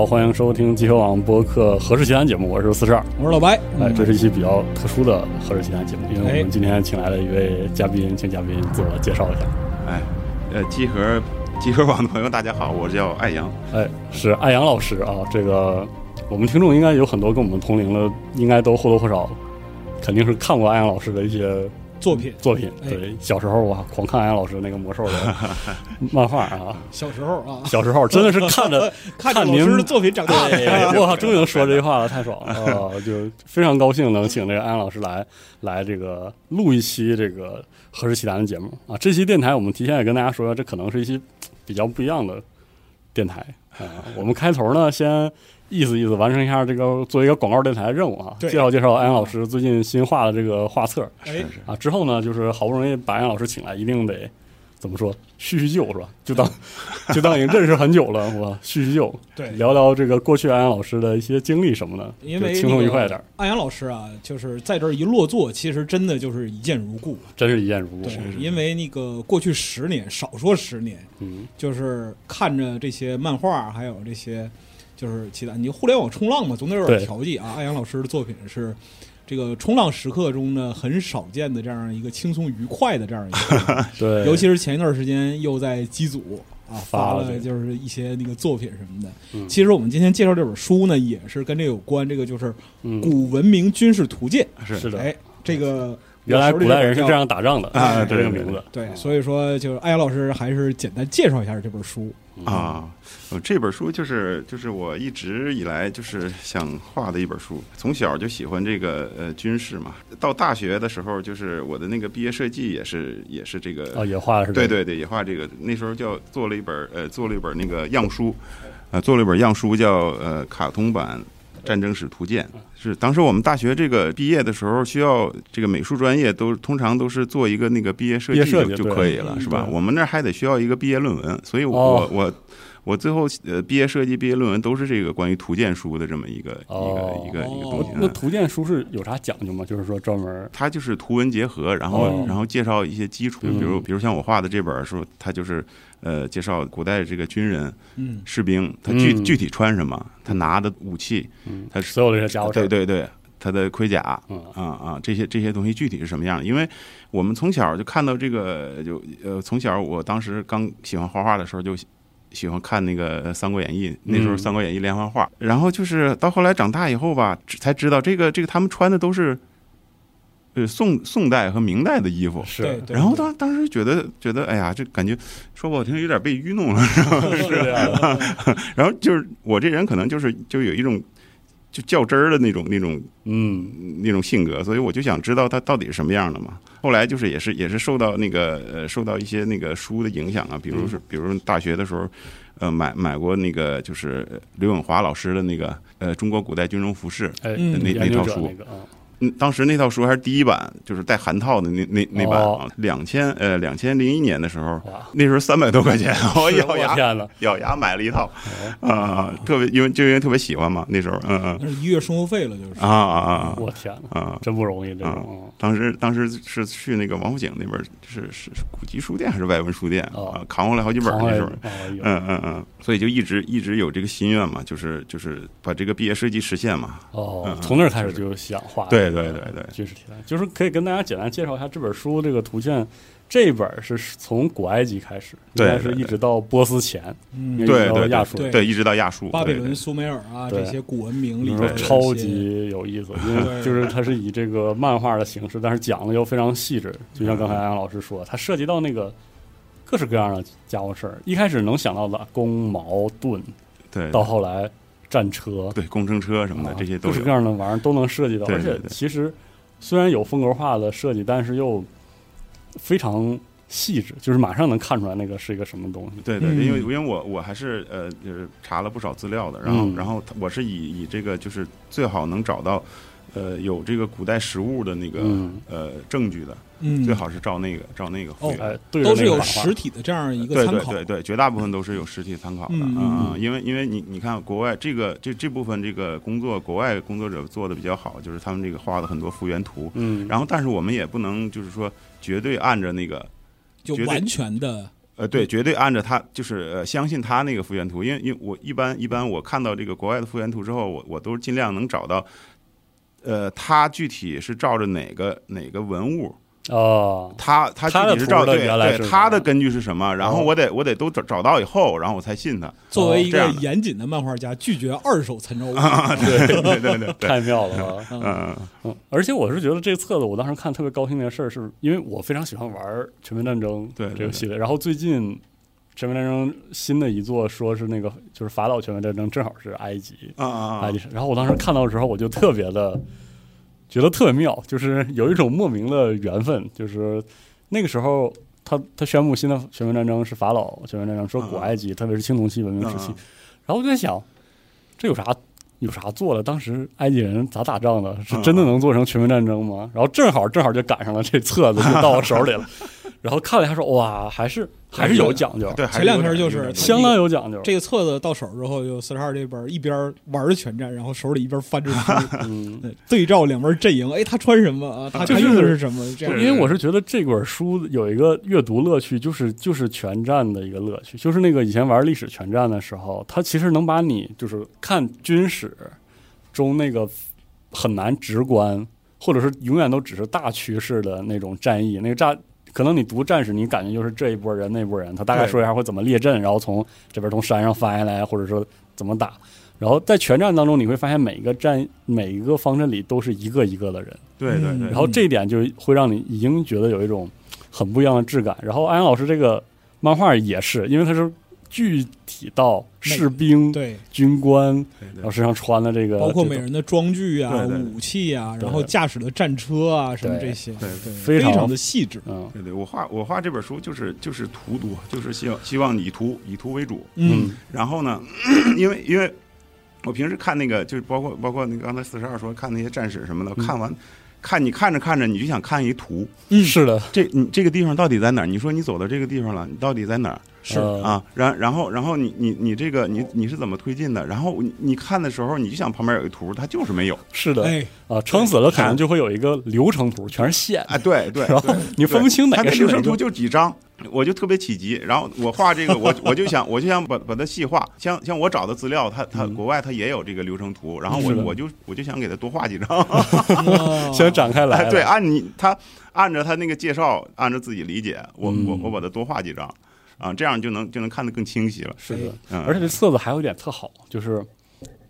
好，欢迎收听集合网播客《何氏奇谈》节目，我是四十二，我是老白。哎，这是一期比较特殊的《何氏奇谈》节目，因为我们今天请来了一位嘉宾，请嘉宾自我介绍一下。哎，呃，集合集合网的朋友，大家好，我叫艾阳。哎，是艾阳老师啊，这个我们听众应该有很多跟我们同龄的，应该都或多或少肯定是看过艾阳老师的一些。作品作品对，小时候我狂看安老师那个魔兽的 漫画啊，小时候啊，小时候真的是看着 看着老师的作品长大。我靠，终于能说这句话了，太爽了啊！就非常高兴能请这个安老师来来这个录一期这个何氏奇谈的节目啊。这期电台我们提前也跟大家说，这可能是一期比较不一样的电台啊。我们开头呢先。意思意思，完成一下这个作为一个广告电台的任务啊！介绍介绍安阳老师最近新画的这个画册。哎，啊，之后呢，就是好不容易把安阳老师请来，一定得怎么说叙叙旧是吧？就当 就当已经认识很久了，我叙叙旧，对，聊聊这个过去安阳老师的一些经历什么的，因为轻松愉快点。安阳老师啊，就是在这儿一落座，其实真的就是一见如故，真是一见如故。对，因为那个过去十年，少说十年，嗯，就是看着这些漫画，还有这些。就是期待你互联网冲浪嘛，总得有点调剂啊。艾阳老师的作品是这个冲浪时刻中呢很少见的这样一个轻松愉快的这样一个，对，尤其是前一段时间又在机组啊发了就是一些那个作品什么的。其实我们今天介绍这本书呢，也是跟这有关，这个就是《古文明军事图鉴》。是的，哎，这个原来古代人是这样打仗的啊，这个名字。对，所以说就是艾阳老师还是简单介绍一下这本书。啊，这本书就是就是我一直以来就是想画的一本书。从小就喜欢这个呃军事嘛，到大学的时候，就是我的那个毕业设计也是也是这个啊，也画是对对对，也画这个。那时候叫做了一本呃，做了一本那个样书，呃，做了一本样书叫呃卡通版战争史图鉴。是当时我们大学这个毕业的时候，需要这个美术专业都通常都是做一个那个毕业设计就可以了，是吧？我们那还得需要一个毕业论文，所以我我我最后呃毕业设计毕业论文都是这个关于图鉴书的这么一个一个一个一个东西。那图鉴书是有啥讲究吗？就是说专门它就是图文结合，然后然后介绍一些基础，比如比如像我画的这本书，它就是。呃，介绍古代这个军人、士兵，他具具体穿什么，他拿的武器，他所有的这些家伙对对对，他的盔甲，啊啊，这些这些东西具体是什么样的？因为我们从小就看到这个，就呃，从小我当时刚喜欢画画的时候，就喜欢看那个《三国演义》，那时候《三国演义》连环画，然后就是到后来长大以后吧，才知道这个这个他们穿的都是。呃，宋宋代和明代的衣服是，然后当当时觉得觉得，哎呀，这感觉说不好听，有点被愚弄了，是吧？是这样的。然后就是我这人可能就是就有一种就较真儿的那种那种嗯那种性格，所以我就想知道他到底是什么样的嘛。后来就是也是也是受到那个呃受到一些那个书的影响啊，比如是比如大学的时候，呃买买过那个就是刘永华老师的那个呃中国古代军容服饰那那套书。嗯，当时那套书还是第一版，就是带函套的那那那版啊。两千呃，两千零一年的时候，那时候三百多块钱，我咬牙咬牙买了一套啊，特别因为就因为特别喜欢嘛，那时候嗯嗯。那是一月生活费了，就是啊啊啊！我天呐，啊，真不容易这种。当时当时是去那个王府井那边，是是古籍书店还是外文书店啊？扛回来好几本那时候，嗯嗯嗯，所以就一直一直有这个心愿嘛，就是就是把这个毕业设计实现嘛。哦，从那儿开始就想画。对。对对对，军事题材就是可以跟大家简单介绍一下这本书这个图鉴，这本是从古埃及开始，应该是一直到波斯前，对对亚述，对一直到亚述，巴比伦、苏美尔啊这些古文明里面超级有意思，因为就是它是以这个漫画的形式，但是讲的又非常细致，就像刚才杨老师说，它涉及到那个各式各样的家伙事儿，一开始能想到的弓、矛、盾，对，到后来。战车对工程车什么的，这些各式各样的玩意儿都能设计到，而且其实虽然有风格化的设计，但是又非常细致，就是马上能看出来那个是一个什么东西。对对，因为因为我我还是呃就是查了不少资料的，然后然后我是以以这个就是最好能找到呃有这个古代实物的那个呃证据的。嗯，最好是照那个，照那个哦，都是有实体的这样一个参考，对对对，绝大部分都是有实体参考的啊，因为因为你你看国外这个这这部分这个工作，国外工作者做的比较好，就是他们这个画的很多复原图，嗯，然后但是我们也不能就是说绝对按着那个，就完全的呃，对，绝对按照他就是呃相信他那个复原图，因为因为我一般一般我看到这个国外的复原图之后，我我都尽量能找到，呃，他具体是照着哪个哪个文物。哦，他他具体是照对原来他的根据是什么，然后哦我得我得都找找到以后，然后我才信他。作为一个严谨的漫画家，拒绝二手参照 物。对对对对对，太妙了啊！嗯嗯嗯，而且我是觉得这个册子，我当时看特别高兴的事儿，是因为我非常喜欢玩《全面战争》对对这个系列，然后最近《全面战争》新的一座说是那个就是法老全面战争，正好是埃及啊啊啊埃及，然后我当时看到的时候，我就特别的觉得特别妙，就是有一种莫名的缘分，就是那个时候。他他宣布新的全面战争是法老全面战争，说古埃及，特别是青铜器文明时期嗯，然后我就在想，这有啥有啥做的？当时埃及人咋打仗的？是真的能做成全面战争吗？然后正好正好就赶上了这册子就到我手里了，然后看了一下说哇，还是还是有讲究，对，还前两天就是相当有讲究。这个册子到手之后，就四十二这边一边玩着全战，然后手里一边翻着书，嗯，对对照两边阵营，哎，他穿什么啊？他用的是什么？这样因为我是觉得这本书有一个阅读乐趣，就是就是全战的一个乐趣，就是那个以前玩历史全战的时候，它其实能把你就是看军史中那个很难直观，或者是永远都只是大趋势的那种战役，那个战。可能你读战士，你感觉就是这一波人那波人，他大概说一下会怎么列阵，然后从这边从山上翻下来，或者说怎么打。然后在全战当中，你会发现每一个战每一个方阵里都是一个一个的人，对对对嗯然后这一点就会让你已经觉得有一种很不一样的质感。然后安阳老师这个漫画也是，因为它是具体到士兵、对，军官，然后身上穿的这个，包括每人的装具啊、武器啊，然后驾驶的战车啊，什么这些，对对，非常的细致。嗯。对对，我画我画这本书就是就是图多，就是希望希望以图以图为主。嗯，然后呢，因为因为我平时看那个就是包括包括那个刚才四十二说看那些战史什么的，嗯。看完看你看着看着你就想看一图，嗯。是的，这你这个地方到底在哪儿？你说你走到这个地方了，你到底在哪儿？是呃啊，然然后然后你你你这个你你是怎么推进的？然后你你看的时候，你就想旁边有一图，它就是没有是的哎，啊，撑死了可能就会有一个流程图，全是线，哎！对对，然后你分不清哪它个流程图。就几张，我就特别起急。然后我画这个，我我就想我就想把把它细化。像像我找的资料，它它嗯国外它也有这个流程图，然后我我就我就想给它多画几张。哇先展开来对，按你他按照他那个介绍，按照自己理解，我我嗯我把它多画几张啊，这样就能就能看得更清晰了。是的。嗯，而且这册子还有一点特好，就是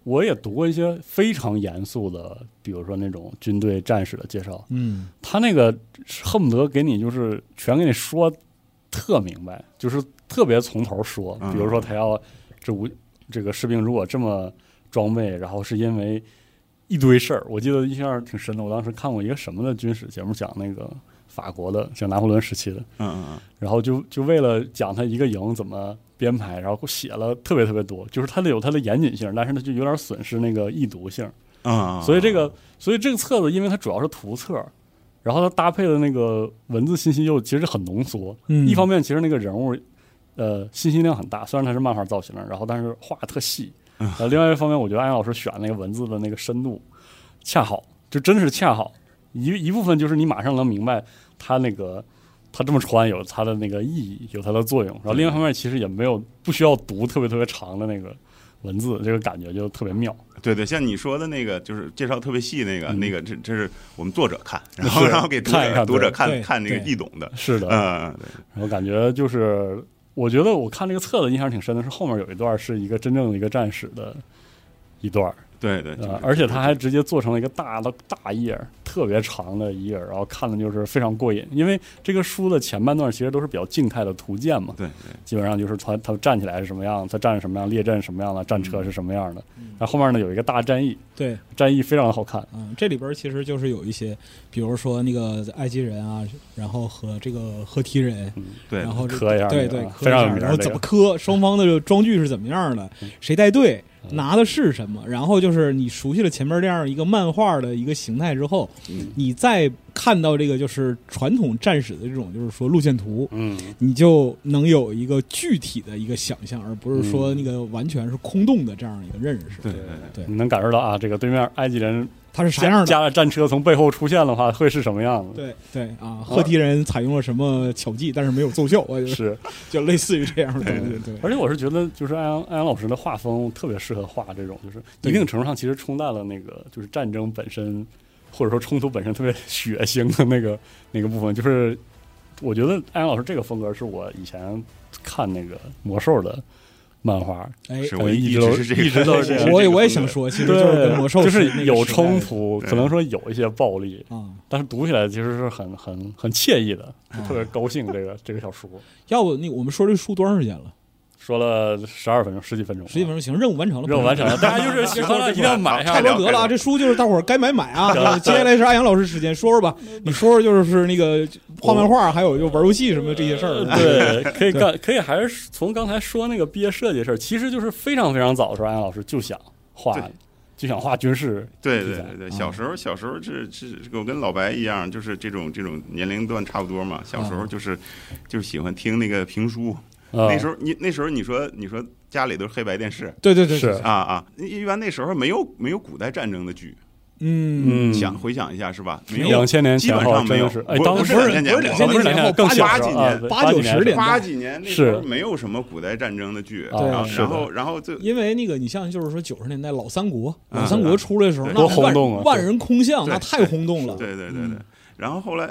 我也读过一些非常严肃的，比如说那种军队战士的介绍，嗯，他那个恨不得给你就是全给你说特明白，就是特别从头说。嗯比如说他要这无这个士兵如果这么装备，然后是因为一堆事儿。我记得印象挺深的，我当时看过一个什么的军史节目，讲那个法国的，讲拿破仑时期的，嗯嗯然后就就为了讲他一个营怎么编排，然后写了特别特别多，就是它得有它的严谨性，但是它就有点损失那个易读性。嗯嗯，所以这个，所以这个册子，因为它主要是图册，然后它搭配的那个文字信息又其实很浓缩。嗯一方面，其实那个人物，呃，信息量很大，虽然它是漫画造型，然后但是画特细。嗯呃，另外一方面，我觉得安阳老师选那个文字的那个深度恰好，就真的是恰好。一一部分就是你马上能明白他那个他这么穿有它的那个意义，有它的作用。然后另一方面，其实也没有不需要读特别特别长的那个文字，这个感觉就特别妙。对对，像你说的那个，就是介绍特别细那个，嗯那个这这是我们作者看，然 后然后给读者读者看看那个易懂的，是的，嗯，对然后感觉就是，我觉得我看这个册子印象挺深的，是后面有一段是一个真正的一个战士的一段，对对，呃，而且他还直接做成了一个大的大页，特别长的一页，然后看的就是非常过瘾。因为这个书的前半段其实都是比较静态的图鉴嘛，对对基本上就是他他站起来是什么样，他站什么样，列阵什么样的，战车是什么样的。然后后面呢有一个大战役，对，战役非常的好看。嗯，这里边其实就是有一些，比如说那个埃及人啊，然后和这个赫梯人，对，然后这磕一下对对，然后怎么磕，双方的这个装具是怎么样的，谁带队，嗯拿的是什么，然后就是你熟悉了前面这样一个漫画的一个形态之后，嗯你再看到这个就是传统战史的这种就是说路线图，嗯，你就能有一个具体的一个想象，而不是说嗯那个完全是空洞的这样一个认识。对对对你能感受到啊，这个对面埃及人它是啥样的？加了战车从背后出现的话，会是什么样子？对对啊，赫梯人采用了什么巧计，但是没有奏效，我觉得是 就类似于这样的东西。对，而且我是觉得，就是艾阳艾阳老师的画风特别适合画这种，就是一定程度上其实冲淡了那个就是战争本身或者说冲突本身特别血腥的那个那个部分。就是我觉得艾阳老师这个风格是我以前看那个魔兽的。漫画，哎，我一直是一直都是这样。我也我也想说，其实就是魔兽，就是有冲突，可能说有一些暴力啊，但是读起来其实是很很很惬意的，特别高兴。这个这个小说，要不你我们说这书多长时间了？说了十二分钟，十几分钟，十几分钟行，任务完成了，任务完成了，大家就是 喜欢了一定要买差不多得了啊！这书就是大伙儿该买买啊！接下来是阿阳老师时间，说说吧，你说说就是那个画漫画，还有就玩游戏什么这些事儿。对，可以干，可以还是从刚才说那个毕业设计事儿，其实就是非常非常早的时候，阿阳老师就想画，就想画军事。对对对对，小时候小时候是是我跟老白一样，就是这种这种年龄段差不多嘛。小时候就是就是喜欢听那个评书。那时候你那时候你说你说家里都是黑白电视，对对对是。啊啊，一般那时候没有没有古代战争的剧，嗯，想回想一下是吧？没有。两千年基本上没有，哎，当时不是两千年前后，更八几年。八九十年八几年那时候没有什么古代战争的剧，对，然后然后就因为那个你像就是说九十年代老三国，老三国出来的时候那轰动啊，万人空巷，那太轰动了，对对对对。然后后来，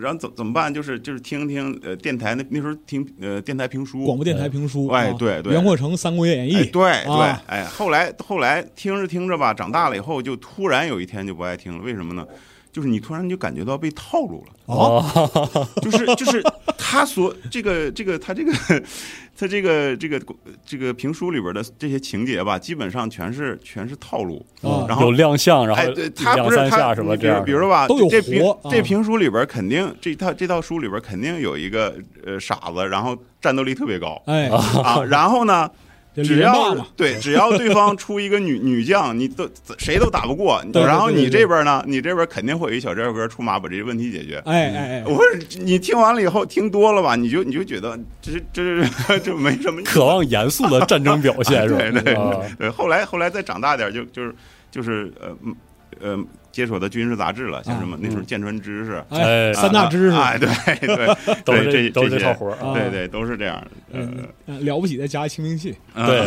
然后怎怎么办？就是就是听听呃电台那那时候听呃电台评书，广播电台评书，哎对对，袁阔成《三国演义》，对对，哎后来后来听着听着吧，长大了以后就突然有一天就不爱听了，为什么呢？就是你突然就感觉到被套路了。哦，就是就是他所这个这个他这个 他这个这个这个评书里边的这些情节吧，基本上全是全是套路，然后有亮相，然后哎对，他不是他什么这样，比如说吧，都有这评这评书里边肯定这套这套书里边肯定有一个呃傻子，然后战斗力特别高，哎。啊，然后呢？只要对，只要对方出一个女 女将，你都谁都打不过。然后你这边呢，你这边肯定会有一小帅哥出马把这些问题解决。哎哎哎！我你听完了以后，听多了吧，你就你就觉得这这这没什么。渴望严肃的战争表现 是吧？对对对。后来后来再长大点，就就是就是呃呃。接触的军事杂志了，像什么那时候舰船知识，哎，三大知识，哎，对 对，都是这都是这套活对对，都是这样的。嗯，了不起的加一清明器，对。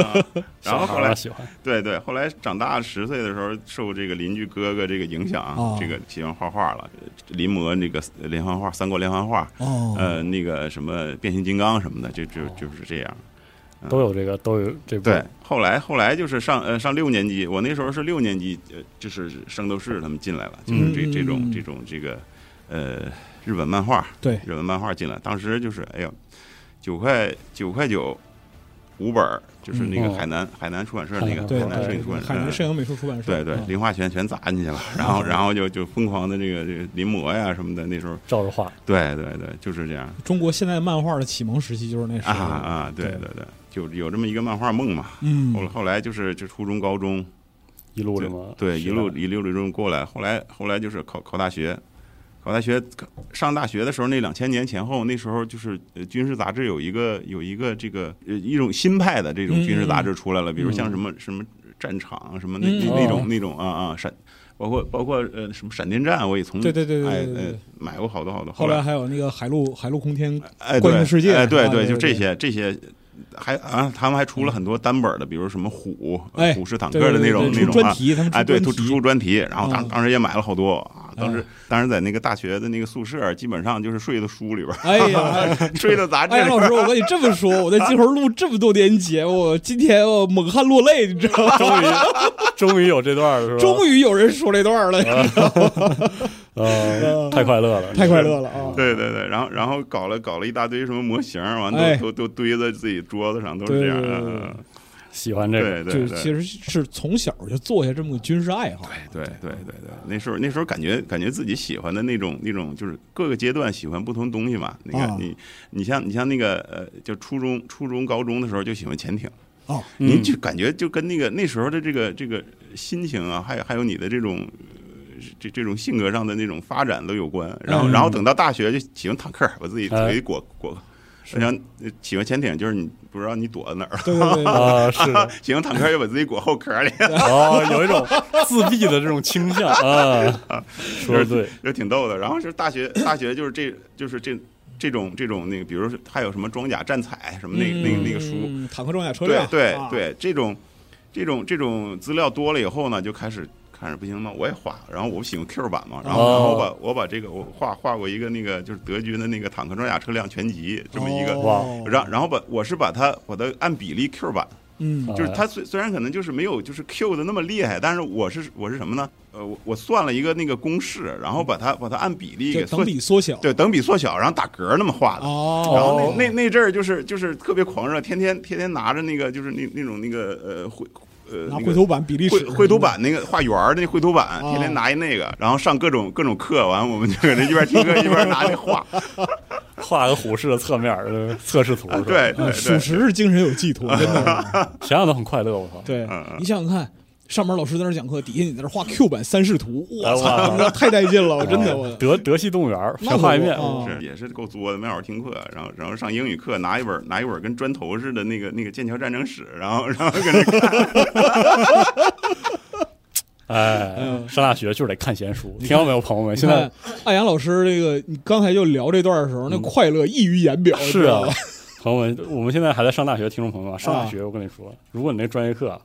然后后来喜欢，对对，后来长大十岁的时候，受这个邻居哥哥这个影响，这个喜欢画画了，临摹那个连环画，三国连环画，哦，呃，那个什么变形金刚什么的，就就就是这样。都有这个，都有这对。后来后来就是上呃上六年级，我那时候是六年级，呃就是圣斗士他们进来了，就是这这种这种这个呃日本漫画，对。日本漫画进来，当时就是哎呀九块九块九五本，就是那个海南海南出版社那个海南摄影出版社，海南摄影美术出版社，对对，零花钱全砸进去了，然后然后就就疯狂的这个这个临摹呀什么的，那时候照着画，对对对，就是这样。中国现代漫画的启蒙时期就是那时候。啊啊，对。对对。就有这么一个漫画梦嘛，嗯，后后来就是就初中高中一路这么对一路一路这么过来，后来后来就是考考大学，考大学上大学的时候，那两千年前后，那时候就是军事杂志有一个有一个这个呃一种新派的这种军事杂志出来了，比如像什么什么战场什么那那种那种啊啊闪，包括包括呃什么闪电战，我也从对对对对对买过好多好多，后来还有那个海陆海陆空天哎观世界，哎对对就这些这些。还啊，他们还出了很多单本的，比如什么虎、虎式坦克的那种那种啊，哎，对，出出专题，然后当当时也买了好多啊。当时当时在那个大学的那个宿舍，基本上就是睡在书里边哎呀，睡在杂志。哎，老师，我跟你这么说，我在 集合录这么多年节目，今天我猛汗落泪，你知道吗？终于终于有这段了，是吧？终于有人说这段了。呃，太快乐了，太快乐了啊！对对对，然后然后搞了搞了一大堆什么模型，完都都都堆在自己桌子上，都是这样的。喜欢这个，就其实是从小就做下这么个军事爱好。对对对对对，那时候那时候感觉感觉自己喜欢的那种那种，就是各个阶段喜欢不同东西嘛。你看你你像你像那个呃，就初中初中高中的时候就喜欢潜艇。哦，您就感觉就跟那个那时候的这个这个心情啊，还有还有你的这种。这这种性格上的那种发展都有关，然后然后等到大学就喜欢坦克，我自己腿裹裹像喜欢潜艇，就是你不知道你躲在哪儿，对对对啊，是，喜欢坦克，就把自己裹后壳里，哦，有一种自闭的这种倾向 啊，说的对，就挺逗的。然后是大学，大学就是这就是这这种这种那个，比如说还有什么装甲战彩什么那那个那个书，坦克装甲车辆，对对对，这种这种这种资料多了以后呢，就开始。看着不行，吗我也画。然后我喜欢 Q 版嘛，然后然后我把我把这个我画画过一个那个就是德军的那个坦克装甲车辆全集这么一个，然然后把我是把它把它按比例 Q 版，嗯，就是它虽虽然可能就是没有就是 Q 的那么厉害，但是我是我是什么呢？呃，我我算了一个那个公式，然后把它把它按比例给等比缩小，对，等比缩小，然后打格那么画的。哦，然后那那那阵儿就是就是特别狂热，天天天天拿着那个就是那那种那个呃绘。呃，拿绘图板比例尺，绘图板那个画圆的那绘图板，天天拿一那个，然后上各种各种课，完我们就搁那一边听课一边拿那画，画个虎式的侧面的测试图，对，属实是精神有寄托，真的，想想都很快乐，我操！对，你想想看。上面老师在那讲课，底下你在那画 Q 版三视图，我操，太带劲了！真的，我德德系动物园全画一遍，是也是够作的。没好好听课，然后然后上英语课，拿一本拿一本跟砖头似的那个那个剑桥战争史，然后然后搁那看。哎，上大学就是得看闲书，听到没有，朋友们？现在艾阳老师这个，你刚才就聊这段的时候，那快乐溢于言表。是啊，朋友们，我们现在还在上大学，听众朋友们，上大学，我跟你说，如果你那专业课。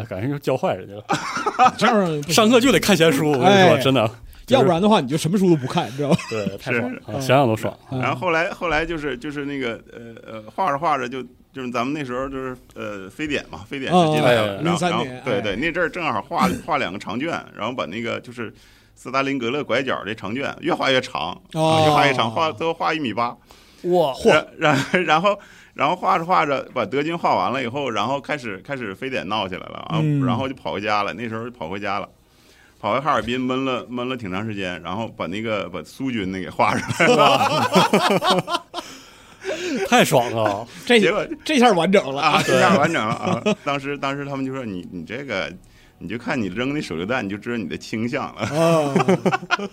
啊，感觉就教坏人家了。这样上课就得看闲书，我跟你说，真的，要不然的话你就什么书都不看，知道吧？对，太爽了，想想都爽。然后后来后来就是就是那个呃呃画着画着就就是咱们那时候就是呃非典嘛，非典时期的，零三年，对对，那阵儿正好画画两个长卷，然后把那个就是斯大林格勒拐角这长卷越画越长，越画越长，画最后画一米八，哇！然然后。然后画着画着，把德军画完了以后，然后开始开始非典闹起来了啊，然后就跑回家了。那时候跑回家了，跑回哈尔滨闷了闷了挺长时间，然后把那个把苏军那给画出来了，太爽了！这结果这下完整了啊，这下完整了啊！当时当时他们就说你你这个，你就看你扔那手榴弹，你就知道你的倾向了。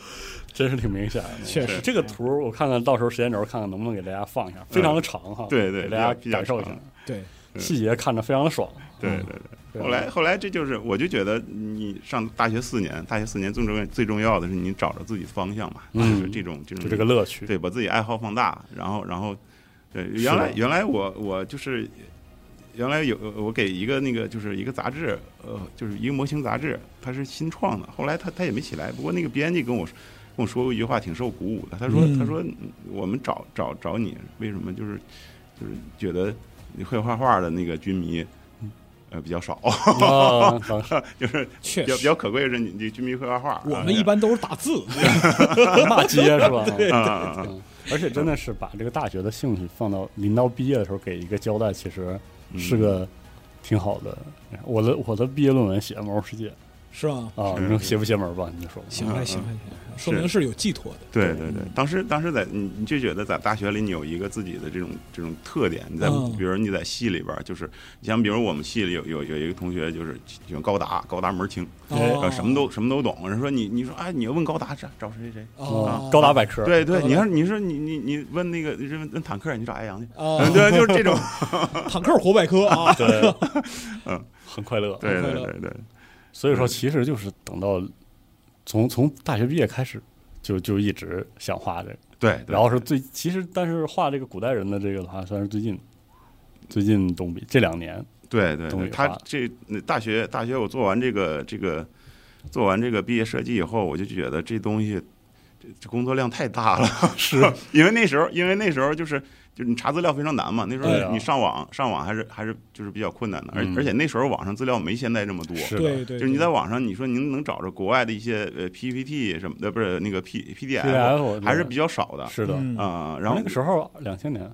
真是挺明显的，确实。这个图我看看到时候时间轴看看能不能给大家放一下，非常的长哈。对对，给大家感受一下。对，细节看着非常的爽。对对对。后来后来这就是，我就觉得你上大学四年，大学四年最重要最重要的是你找着自己的方向嘛，就是这种这种这个乐趣。对，把自己爱好放大，然后然后，对，原来原来我我就是原来有我给一个那个就是一个杂志，呃，就是一个模型杂志，它是新创的，后来它它也没起来。不过那个编辑跟我说。跟我说过一句话，挺受鼓舞的。他说：“他说我们找找找你，为什么？就是就是觉得你会画画的那个军迷，呃，比较少，就是比较比较可贵的是你你军迷会画画。我们一般都是打字，骂街是吧？对，而且真的是把这个大学的兴趣放到临到毕业的时候给一个交代，其实是个挺好的。我的我的毕业论文写《魔兽世界》。”是吧？啊，你说邪不邪门吧？你说行还，行还，行，说明是有寄托的。对对对，当时当时在你你就觉得在大学里你有一个自己的这种这种特点。你在比如你在系里边，就是你像比如我们系里有有有一个同学就是喜欢高达，高达门儿清，什么都什么都懂。人说你你说哎，你要问高达找找谁谁啊？高达百科。对对，你要你说你你你问那个问问坦克，你找艾阳去。对，就是这种坦克活百科啊。对，嗯，很快乐。对对对对。所以说，其实就是等到从从大学毕业开始，就就一直想画这个。对，然后是最其实，但是画这个古代人的这个的话，算是最近最近动笔这两年。对对，他这大学大学我做完这个这个做完这个毕业设计以后，我就觉得这东西这工作量太大了。是 因为那时候，因为那时候就是。就是你查资料非常难嘛，那时候你上网上网还是还是就是比较困难的，而而且那时候网上资料没现在这么多，对对，就是你在网上你说您能找着国外的一些呃 PPT 什么的，不是那个 P PDF 还是比较少的，是的。啊，然后那个时候两千年。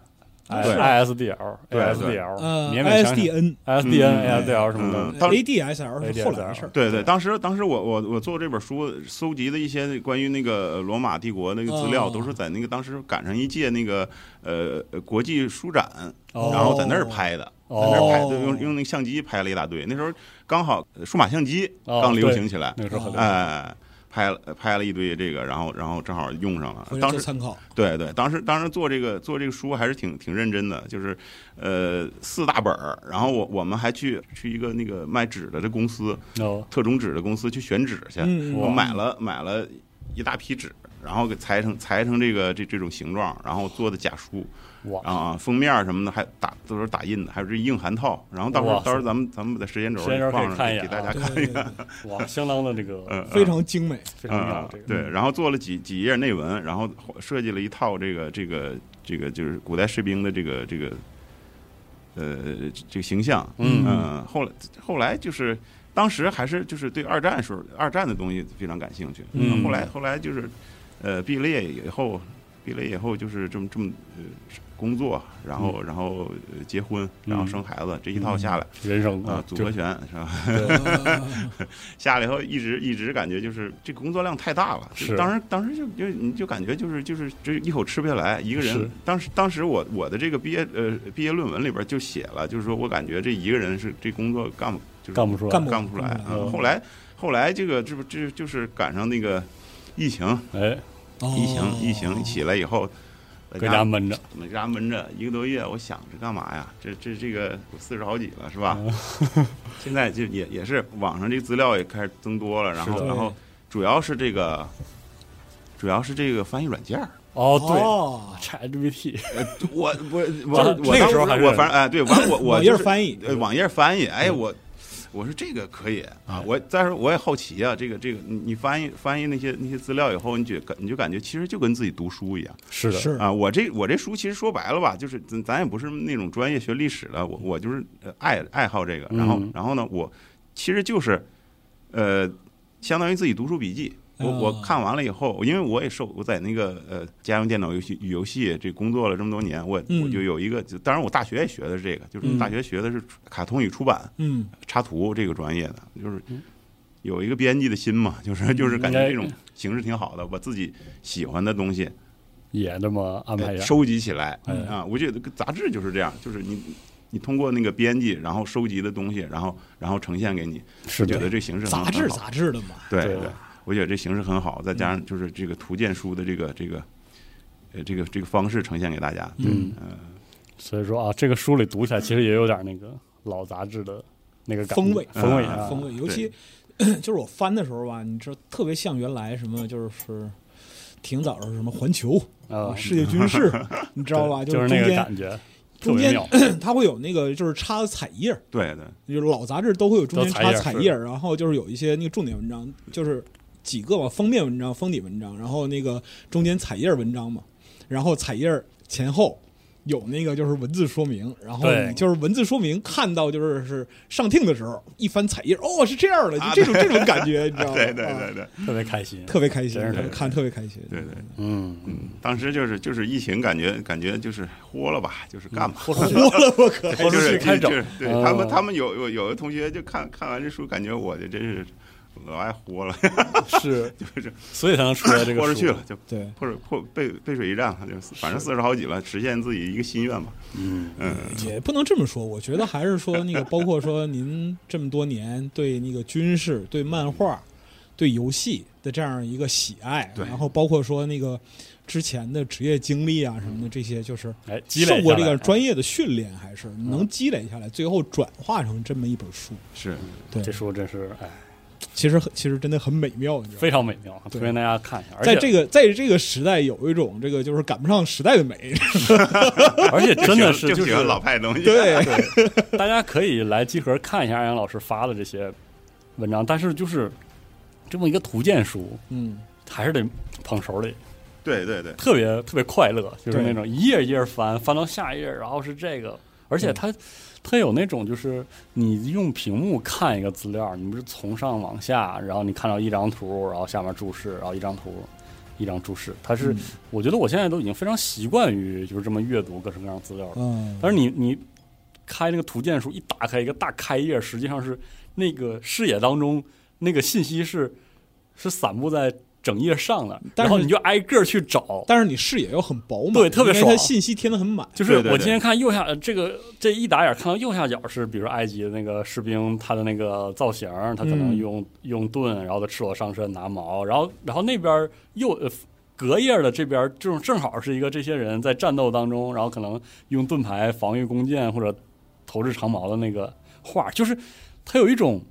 ISDL，ASDL，ISDN，ISDN，ASDL 什么的，ADSL 是后来的事儿。对对，当时当时我我我做这本书搜集的一些关于那个罗马帝国那个资料，都是在那个当时赶上一届那个呃国际书展，然后在那儿拍的，在那儿拍，用用那个相机拍了一大堆。那时候刚好数码相机刚流行起来，那时候哎。拍了拍了一堆这个，然后然后正好用上了当时参考。对对，当时当时做这个做这个书还是挺挺认真的，就是呃四大本儿，然后我我们还去去一个那个卖纸的这公司，哦，特种纸的公司去选纸去，嗯我买了买了一大批纸，然后给裁成裁成这个这这种形状，然后做的假书哇，啊，封面什么的还打都是打印的，还有这硬函套，然后到时候到时候咱们咱们在时间轴时间轴可以放上给大家啊看一看对对对，对哇，相当的这个嗯，非常精美。非常妙啊，这个对，然后做了几几页内文，然后设计了一套这个这个这个就是古代士兵的这个这个呃这个形象，嗯。嗯，后来后来就是当时还是就是对二战时候二战的东西非常感兴趣，嗯。后来后来就是呃毕了业以后，毕了业以后就是这么这么呃工作，然后然后呃结婚，然后生孩子，这一套下来人生啊组合拳是吧？呃 下来以后一直一直感觉就是这工作量太大了，是。当时当时就就你就感觉就是就是这一口吃不下来，一个是。人。当时当时我我的这个毕业呃毕业论文里边就写了，就是说我感觉这一个人是这工作干不就是干不出来，干不出来后来后来这个这不这就是赶上那个疫情哎，疫情哦。疫情起来以后，在搁家闷着，在家闷着一个多月，我想着干嘛呀？这这这个四十好几了是吧？嗯。现在就也也是网上这个资料也开始增多了，然后然后主要是这个，主要是这个翻译软件儿。哦，对。哦，，ChatGPT，我 我我我那个时候还是。我反正哎对，完我我网页就是翻译。呃网页翻译，哎我。我说这个可以啊，我但是我也好奇啊，这个这个你你翻译翻译那些那些资料以后，你觉感你就感觉其实就跟自己读书一样，是的，是。啊，我这我这书其实说白了吧，就是咱咱也不是那种专业学历史的，我我就是呃爱爱好这个，然后嗯。然后呢，我其实就是呃，相当于自己读书笔记。我我啊看完了以后，因为我也受我在那个呃家用电脑游戏与游戏这工作了这么多年，我嗯。我就有一个，就当然我大学也学的是这个，就是嗯。大学学的是卡通与出版嗯。插图这个专业的，就是嗯。有一个编辑的心嘛，就是就是感觉这种形式挺好的，把自己喜欢的东西也这么安排收集起来哎。啊。我觉得杂志就是这样，就是你你通过那个编辑，然后收集的东西，然后然后呈现给你，是我觉得，这形式杂志杂志的嘛，对对。对，我觉得这形式很好，再加上就是这个图鉴书的这个这个呃这个这个方式呈现给大家，嗯。呃所以说啊，这个书里读起来其实也有点那个老杂志的那个感风味嗯风味啊，风味，尤其 就是我翻的时候吧，你知道特别像原来什么，就是挺早的什么环球啊啊，，世界军事，你知道吧？就是那个中间感觉，中间，它会有那个就是插彩页，对对，就是老杂志都会有中间插彩页彩页，然后就是有一些那个重点文章，就是几个吧，封面文章、封底文章，然后那个中间彩页文章嘛，然后彩页前后有那个就是文字说明，然后你就是文字说明看到就是是上听的时候一翻彩页，哦是这样的，就啊这种这种感觉，你知道吗？对对啊对对特别开心，特别开心，看特别开心。对对，嗯，嗯，当时就是就是疫情，感觉感觉就是豁了吧，就是干吧。豁了我可豁出就是去开整就是对哦他们，他们有有有的同学就看看完这书，感觉我这真是老爱豁了，是，就是所以才能出来这个 豁出去了，，就对，或者破背背水一战，就反正四十好几了，实现自己一个心愿吧。嗯，嗯，也不能这么说，我觉得还是说那个，包括说您这么多年对那个军事、对漫画、对游戏的这样一个喜爱，对然后包括说那个之前的职业经历啊什么的，这些就是哎，积累受过这个专业的训练，还是能积累下来，最后转化成这么一本书。是。对。这，书真是哎，其实很其实真的很美妙，你知道吗？非常美妙，推荐大家看一下。而且在这个在这个时代，有一种这个就是赶不上时代的美。而且真的是就喜欢老派的东西。对，对大家可以来集合看一下安阳老师发的这些文章，但是就是这么一个图鉴书，嗯，还是得捧手里，对对对，特别特别快乐，就是那种一页一页翻，翻到下一页，然后是这个，而且它它有那种就是你用屏幕看一个资料，你不是从上往下，然后你看到一张图，然后下面注释，然后一张图。一张注释，它是，嗯我觉得我现在都已经非常习惯于就是这么阅读各种各样资料了。嗯，但是你你开那个图鉴书，一打开一个大开页，实际上是那个视野当中那个信息是是散布在整页上的，但是然后你就挨个儿去找。但是你视野又很饱满，对特别爽信息填的很满。就是我今天看右下呃这个这一打眼看到右下角是，比如埃及的那个士兵，他的那个造型，他可能嗯用、用盾，然后他赤裸上身拿矛，然后然后那边右呃隔页的这边这种正好是一个这些人在战斗当中，然后可能用盾牌防御弓箭或者投掷长矛的那个画，就是它有一种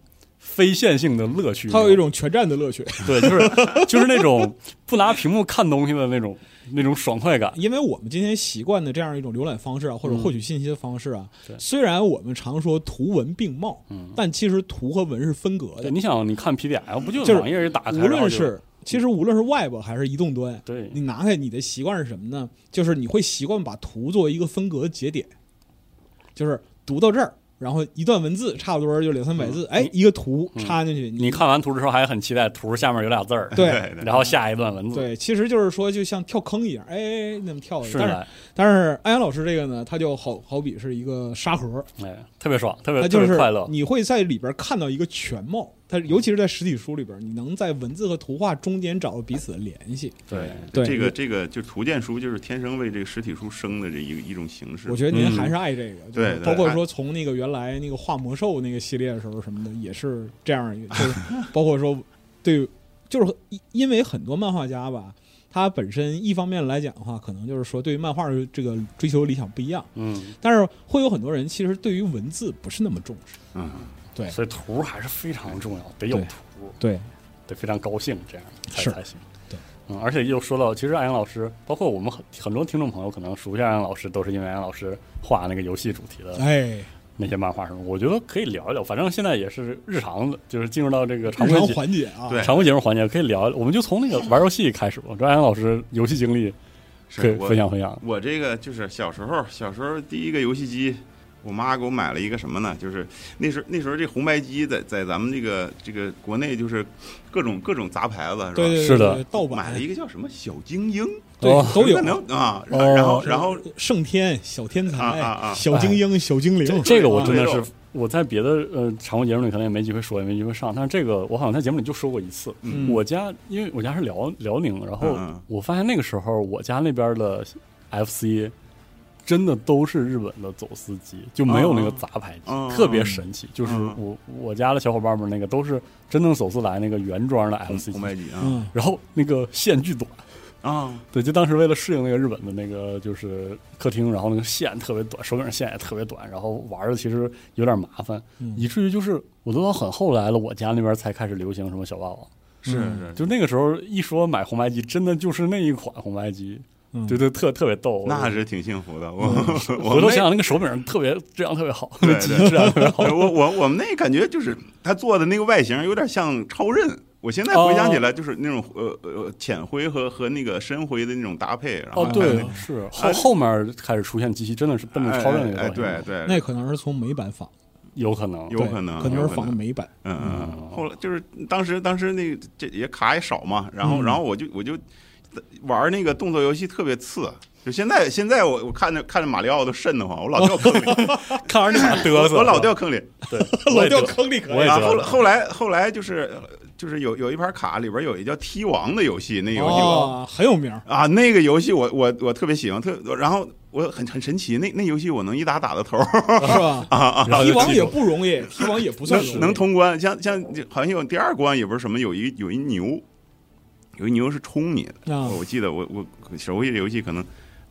非线性的乐趣，它有一种全站的乐趣，对，就是 就是那种不拿屏幕看东西的那种那种爽快感。因为我们今天习惯的这样一种浏览方式啊，或者嗯获取信息的方式啊，对虽然我们常说图文并茂，嗯，但其实图和文是分隔对，的。你想你看 PDF 不就就是网页一打开，无论是其实无论是 Web 还是移动端，对你拿开你的习惯是什么呢？就是你会习惯把图作为一个分隔节点，就是读到这儿，然后一段文字差不多就两三百字，哎，一个图插进去，嗯你看完图的时候还很期待图下面有俩字儿，对对然后下一段文字，对，其实就是说就像跳坑一样，哎，那么跳是但是安阳老师这个呢，他就好好比是一个沙盒，哎，特别爽，特别就是别快乐。你会在里边看到一个全貌。它尤其是在实体书里边，你能在文字和图画中间找到彼此的联系。对，对这个这个就图鉴书就是天生为这个实体书生的这一个一种形式。我觉得您嗯还是爱这个，对包括说从那个原来那个画魔兽那个系列的时候什么的，也是这样一个，就是 包括说对，就是因因为很多漫画家吧，他本身一方面来讲的话，可能就是说对于漫画的这个追求理想不一样，嗯，但是会有很多人其实对于文字不是那么重视。嗯，对所以图还是非常重要，得有图，对，得非常高兴，这样才是才行。对，嗯，而且又说到，其实安阳老师，包括我们很很多听众朋友可能熟悉安阳老师，都是因为安阳老师画那个游戏主题的哎，那些漫画什么。我觉得可以聊一聊，反正现在也是日常的，就是进入到这个常规节环节啊，对常规节目环节，可以聊。我们就从那个玩游戏开始吧。这安阳老师游戏经历可以分享分享。我这个就是小时候，小时候第一个游戏机，我妈给我买了一个什么呢？就是那时候那时候这红白机在在咱们这个这个国内就是各种各种杂牌子是吧？是的对盗版买了一个叫什么小精英，对哦都有可。能啊，然哦后然后圣天、小天才、啊啊啊小精英、小精灵，这这个我啊真的是我在别的呃常规节目里可能也没机会说，也没机会上，但是这个我好像在节目里就说过一次。嗯我家因为我家是辽辽宁，然后我发现那个时候我家那边的 FC 真的都是日本的走私机，就没有那个杂牌机，特别神奇。就是嗯。我我家的小伙伴们那个都是真正走私来那个原装的红 FC 机红，白机啊嗯，然后那个线巨短。啊，对，就当时为了适应那个日本的那个就是客厅，然后那个线特别短，手柄线也特别短，然后玩的其实有点麻烦，嗯。以至于就是我都到很后来了，我家那边才开始流行什么小霸王。是嗯是，就那个时候一说买红白机，真的就是那一款红白机，嗯对对，特特别逗。那是挺幸福的。我我回头想想那个手柄特别质量特别好，对对质量特别好。我我我们那感觉就是他做的那个外形有点像超任。我现在回想起来，就是那种呃呃浅灰和和那个深灰的那种搭配，然后哦，对，是后哎后面开始出现机器，真的是奔着超刃那哎哎个对对，那可能是从美版仿，有可能有可能可能是仿的美版。嗯嗯后来就是当时当时那个这也卡也少嘛，然后嗯然后我就我就玩那个动作游戏特别次，就现在现在我我看着看着马里奥都瘆得慌，我老掉坑里，看完这马嘚瑟，我老掉坑里。对，老掉坑里可以。后来后来后来就是就是有有一盘卡里边有一叫踢王的游戏，那游戏我哦，很有名。啊那个游戏我我我特别喜欢，特然后我很很神奇，那那游戏我能一打打到头 是吧？啊啊。踢王也不容易，踢王也不算容易。能能通关，像像好像有第二关也不是什么，有一有一牛，有一牛是冲你的。啊我我记得我我熟悉的游戏可能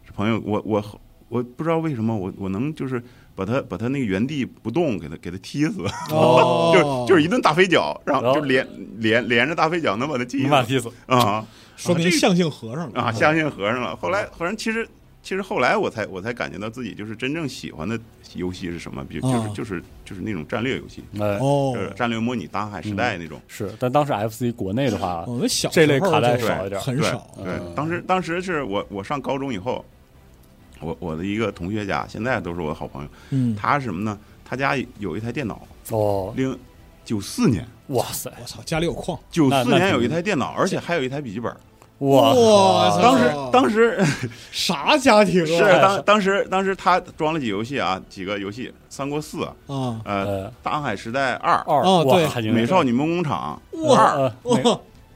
是朋友，我我我不知道为什么我我能就是把他把他那个原地不动给他给他踢死，哦，就就是一顿大飞脚，然然后后就连连连着大飞脚能把他踢死能把踢死。啊这个说明相性合上了啊，相信和尚了。后来反正其实。其实后来我才我才感觉到自己就是真正喜欢的游戏是什么，比如就是啊就是就是那种战略游戏，哎，哦就是战略模拟大海时代那种。是，但当时 FC 国内的话，我们小这类卡带少一点很少。对嗯，当时当时是我我上高中以后，我我的一个同学家，现在都是我的好朋友。嗯，他是什么呢？他家有一台电脑，哦，零九四年，哇塞，我操，家里有矿，九四年有一台电脑，而且还有一台笔记本。哇当时哦当时 啥家庭啊是啊？当当时当时他装了几游戏啊，几个游戏，《三国四》啊，呃，《呃，大航海时代二》哦对美少女梦工厂哇二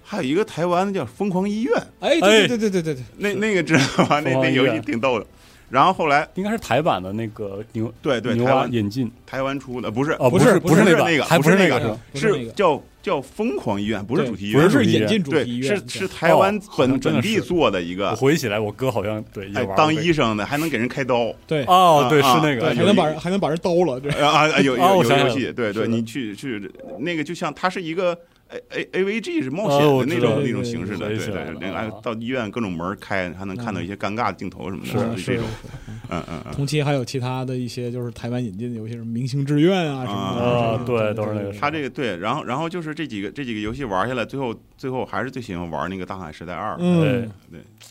还有一个台湾的叫《疯狂医院》，哎，对对对对对对对，那那个知道吧？那那游戏挺逗的。然后后来应该是台版的那个牛对对台湾引进。台湾出的不是哦，不是不是那那个还不是那个是那是吧不是那个。是叫叫疯狂医院，不是主题医院，不是主题医院。引进主题医对，院，是是台湾本本地做的一个我，回忆起来，我哥好像对当医生的还能给人开刀。对。哦，对，是啊那个对，还能把人还能把人刀了，对。啊啊，有哦有游戏，对对，你去去那个就像它是一个 A A A V G 是冒哦险的那种那对对种形式的，对对对对，那啊。个到医院各种门开，还能看到一些尴尬的镜头什么的，是这种，是嗯嗯嗯。同期还有其他的一些就是台湾引进的游戏，什么《明星志愿》啊什么的对都是那个他这个对，然后然后就是这几个这几个游戏玩下来，最后最后还是最喜欢玩那个《大海时代二》，嗯，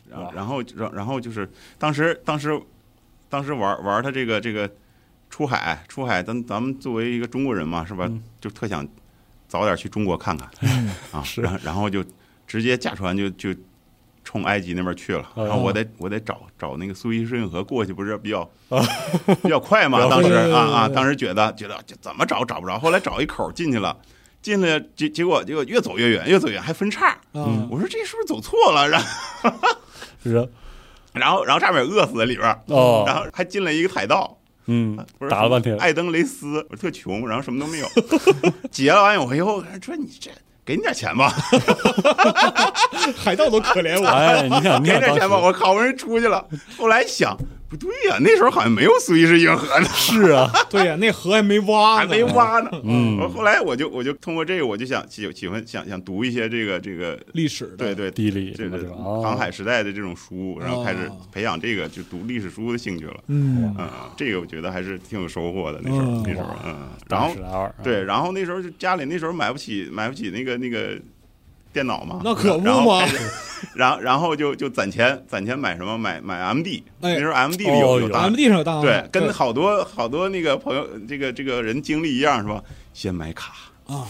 然后然后然然后就是当时当时当时玩玩他这个这个出海出海，咱咱们作为一个中国人嘛，是吧？嗯。就特想早点去中国看看。嗯啊，是。然后然后就直接驾船就就冲埃及那边去了，哦。然后我得我得找找那个苏伊士运河过去，不是比较 比较快嘛？当时啊啊，当时觉得觉得这怎么找找不着，后来找一口进去了。进了，结结果结果越走越远，越走越远还分叉。嗯我说这是不是走错了？然后是。然后然后差点饿死在里边哦，然哦，后还进了一个海盗，嗯不，是打了半天，艾登雷斯，我特穷，然后什么都没有，结了完我以后说你这给你点钱吧，海盗都可怜我，哎，你想，你想给点钱吧，我好不容易出去了。后来想不对呀、那时候好像没有苏伊士运河呢，是啊，对呀，那河还没挖呢，还没挖呢。嗯我后来我就我就通过这个，我就想喜喜欢想想读一些这个这个。历史的，对对，地理这个航海时代的这种书，然后开始哦培养这个就读历史书的兴趣了。嗯，嗯，这个我觉得还是挺有收获的。那时候嗯那时候，嗯，然后对，然后那时候就家里那时候买不起买不起那个那个电脑嘛，那可不嘛然后 然后就就攒钱攒钱买什么买买 MD，哎那时候 MD 里哦有大 M D 上有大航对，跟好多好多那个朋友这个这个人经历一样是吧？先买卡。啊，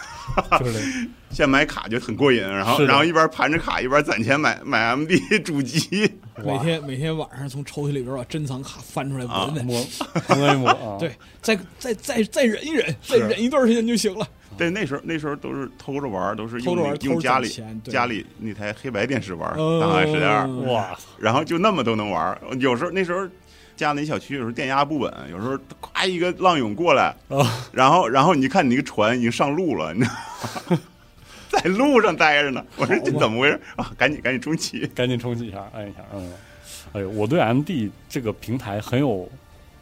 就是那个先买卡就很过瘾，然后然后一边盘着卡一边攒钱买买 MD 主机，每天每天晚上从抽屉里边把珍藏卡翻出来啊闻闻，摸摸一摸啊，对，再再再再忍一忍，再忍一段时间就行了。对，那时候那时候都是偷着玩，都是用用家里家里那台黑白电视玩嗯《大航海时代二》，哇，然后就那么都能玩。有时候那时候家那小区有时候电压不稳，有时候咵一个浪涌过来，哦然后然后你看你那个船已经上路了，你知道吗 在路上待着呢。我说这怎么回事啊？赶紧赶紧重启。赶紧重启一下，按一下，嗯，哎呦，我对 M D 这个平台很有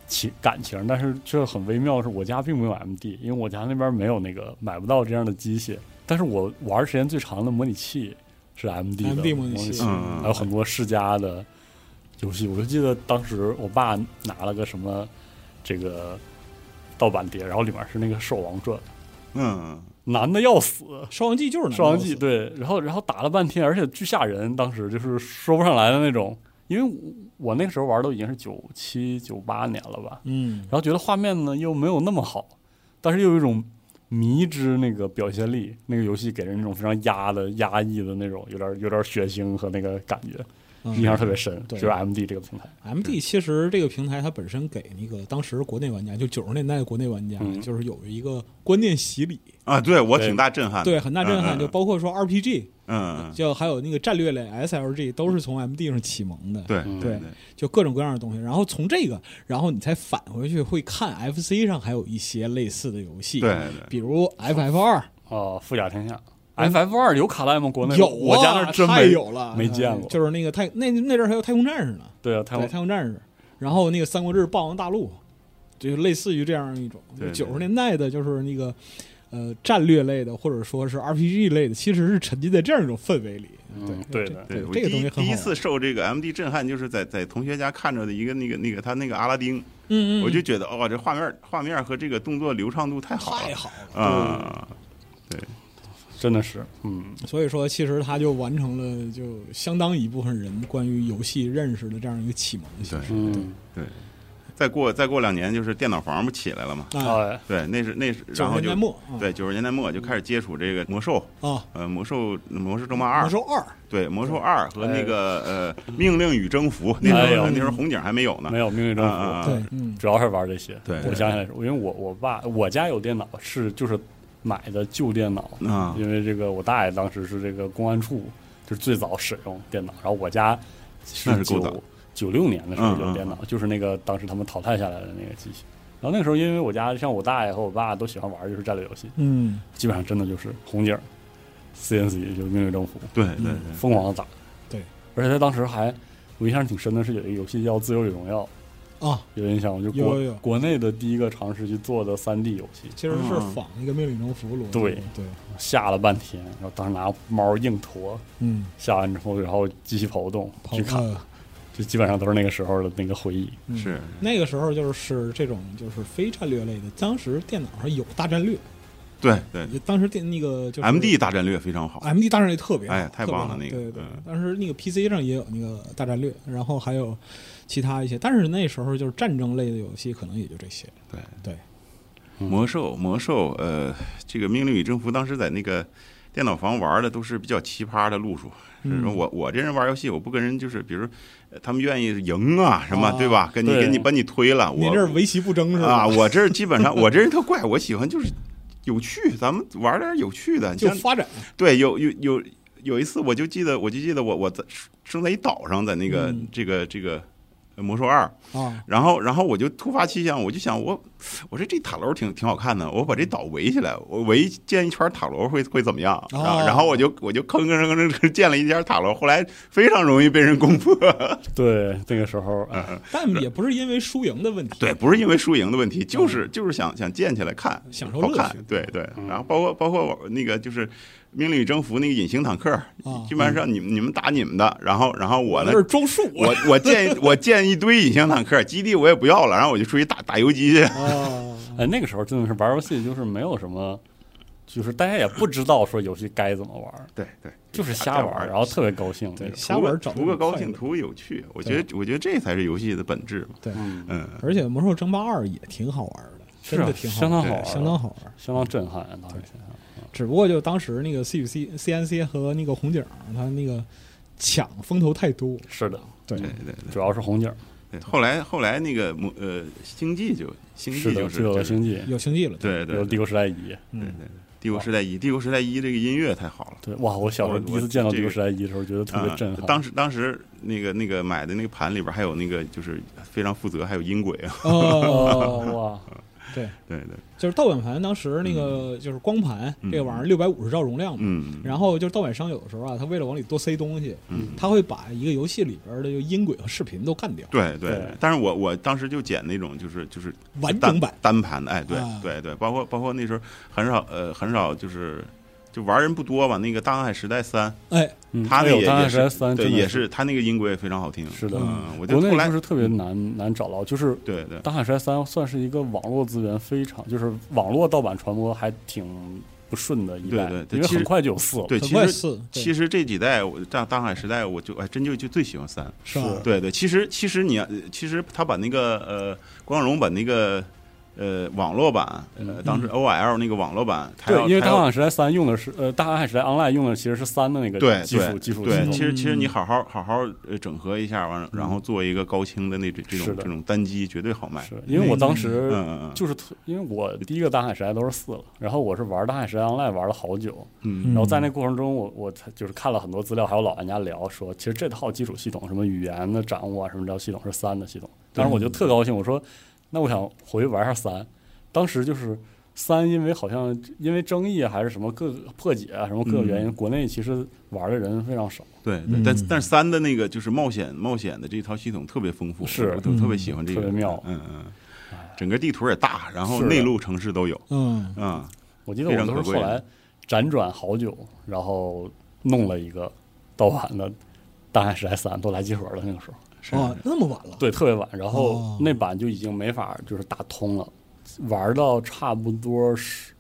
情感情，但是这很微妙的是，我家并没有 M D，因为我家那边没有那个买不到这样的机器。但是我玩时间最长的模拟器是 M D 的 MD 模模拟器器，嗯还有很多世家的游戏。我就记得当时我爸拿了个什么这个盗版碟，然后里面是那个《兽王传》，嗯，难的要死。兽王记就是《兽王记》对，然后然后打了半天，而且巨吓人，当时就是说不上来的那种。因为我我那个时候玩都已经是九七九八年了吧，嗯。然后觉得画面呢又没有那么好，但是又有一种迷之那个表现力，那个游戏给人一种非常压的压抑的那种，有点有点血腥和那个感觉，印象特别深。对。就是 M D 这个平台，M D 其实这个平台它本身给那个当时国内玩家，就九十年代的国内玩家，嗯。就是有一个观念洗礼，啊，对我挺大震撼，对，很大震撼。就包括说 R P G，嗯，嗯就还有那个战略类 S L G，都是从 M D 上启蒙的。对嗯。对对，就各种各样的东西。然后从这个，然后你再返回去会看 F C 上还有一些类似的游戏，对对。比如 F F 二哦，富甲天下，F F 二有卡带吗？国内有啊，我家那真太没有了，没见过就是那个太那那阵儿还有太空战士呢，对啊，太，空太空战士，然后那个三国志霸王大陆，就是类似于这样一种对对九十年代的，就是那个。呃，战略类的或者说是 RPG 类的，其实是沉浸在这样一种氛围里。嗯对的对我这个东西很好。第一第一次受这个 M D 震撼，就是在在同学家看着的一个那个那个他那个阿拉丁，嗯嗯，我就觉得哇，这画面画面和这个动作流畅度太好了太好了啊！真的是，嗯，所以说，其实他就完成了就相当一部分人关于游戏认识的这样一个启蒙的形式。对，再过再过两年，就是电脑房不起来了嘛？啊，哎，对，那是那是，九然后就年代末，啊。对九十年代末就开始接触这个魔兽，啊，呃，魔兽魔兽争霸二。魔，兽二，对，魔兽二和那个呃命令与征服，那时候那时候红警还没有呢。没，有命令征服，啊啊啊。对，嗯，主要是玩这些。对我想起来，因为我我爸我家有电脑，是就是买的旧电脑啊。因为这个我大爷当时是这个公安处就是最早使用电脑，然后我家是够早。九六年的时候有电脑，就是那个当时他们淘汰下来的那个机器。然后那个时候，因为我家像我大爷和我爸都喜欢玩就是战略游戏，嗯。基本上真的就是红警、CNC 就是命令政府，对对对，疯狂的打。对，而且他当时还我印象挺深的是有一个游戏叫《自由与荣耀》，啊，有印象吗？就国有有有。国内的第一个尝试去做的三 D 游戏，其实是仿一个命令征服逻辑。对对，下了半天，然后当时拿猫硬驮，嗯，下完之后，然后机器跑不动跑去看，就基本上都是那个时候的那个回忆。嗯。是。那个时候就是这种就是非战略类的，当时电脑上有大战略，对对。当时电那个就是，M D 大战略非常好，M D 大战略特别好，哎太棒了那个对对当时那个 P C 上也有那个大战略，然后还有其他一些，但是那时候就是战争类的游戏，可能也就这些。对对，嗯魔兽魔兽，呃，这个命令与征服当时在那个电脑房玩的都是比较奇葩的路数。我我这人玩游戏，我不跟人就是，比如呃他们愿意赢啊什么，啊对吧？跟你对跟你把你推了，我你这是围棋不争是吧？啊，我这基本上我这人特怪，我喜欢就是有趣，咱们玩点有趣的。就发展，对，有有有有一次，我就记得，我就记得我我在生在一岛上，在那个、嗯这个这个呃魔兽二，啊，然后然后我就突发奇想，我就想我我说这塔楼挺挺好看的，我把这岛围起来，我围建一圈塔楼会会怎么样？然后哦然后我就我就吭吭吭吭吭建了一间塔楼，后来非常容易被人攻破。对，那个时候，嗯但也不是因为输赢的问题。对，不是因为输赢的问题，就是就是想想建起来看，享受乐趣。对对，嗯然后包括包括我那个就是《命令与征服》那个隐形坦克，啊基本上你们你们打你们的，然后然后我呢这，是装树我我建 我建一堆隐形坦克，基地我也不要了，然后我就出去打打游击去。啊，哎，那个时候真的是玩游戏，就是没有什么，就是大家也不知道说游戏该怎么玩，对对，就是瞎玩玩，然后特别高兴。对瞎玩找图个高兴，图个有趣。我觉得我觉得这才是游戏的本质嘛。对，嗯，嗯，而且《魔兽争霸二》也挺好玩的，真的挺好玩，相当好玩，相当好玩。相当震撼。当时想想，只不过就当时那个 C 与 C CNC 和那个红警，他那个抢风头太多。是的，对对对对主要是红警，对。后来后来那个魔呃星际就星际就是有星际，有星际了，对对对有帝国时代一，对嗯对，帝国时代一，帝国时代一这个音乐太好了。对，哇！我小时候第一次见到帝国时代一的时候，觉得特别震撼。啊当时当时那个那个买的那个盘里边还有那个就是非常负责，还有音轨啊。哦，哦，哇，对，对对，就是盗版盘，当时那个就是光盘嗯。这个玩意儿六百五十兆容量嘛。嗯，然后就是盗版商有的时候啊，他为了往里多塞东西，嗯他会把一个游戏里边的就音轨和视频都干掉，对对对，但是我我当时就捡那种就是就是完整版。单盘的，哎，对啊对对，包括包括那时候很少呃很少就是就玩人不多吧，那个《大航海时代三哎，嗯，他那个大也也是汉时代三》对也是他那个音轨也非常好听，是的嗯，我就国内后来就是特别难难找到，就是对对《大海时代三》算是一个网络资源非常，就是网络盗版传播还挺不顺的一代，对对对因为很快就有四了。对，很其实快四，其实这几代我大大航海时代我就哎真就就最喜欢三，是吧？对对，其实其实你要其实他把那个呃光荣把那个呃网络版呃当时 OL 那个网络版，对，因为《大航海时代三》用的是呃，《大航海时代 Online》用的其实是三的那个对基础对对，基础系统其实其实你嗯。好好好好呃整合一下，完了然后做一个高清的那种这种这种单机绝对好卖。是因为我当时嗯就是特因为我第一个大海时代都是四了，然后我是玩大海时代 online 玩了好久，嗯。然后在那过程中我我才就是看了很多资料，还有老玩家聊说，其实这套基础系统什么语言的掌握啊什么这套系统是三的系统，当时我就特高兴，我说那我想回去玩一下三，当时就是。三，因为好像因为争议啊，还是什么各个破解啊，什么各个原因，嗯国内其实玩的人非常少。对对嗯，但但是三的那个就是冒险冒险的这套系统特别丰富，是我特特别喜欢这个，特别妙嗯嗯，整个地图也大，然后内陆城市都有，嗯，嗯，我记得我都是后来辗转好久，然后弄了一个盗版的《大汉时代三》，都来集合了。那个时候，是哦，那么晚了，对，特别晚，然后哦。那版就已经没法就是打通了，玩到差不多十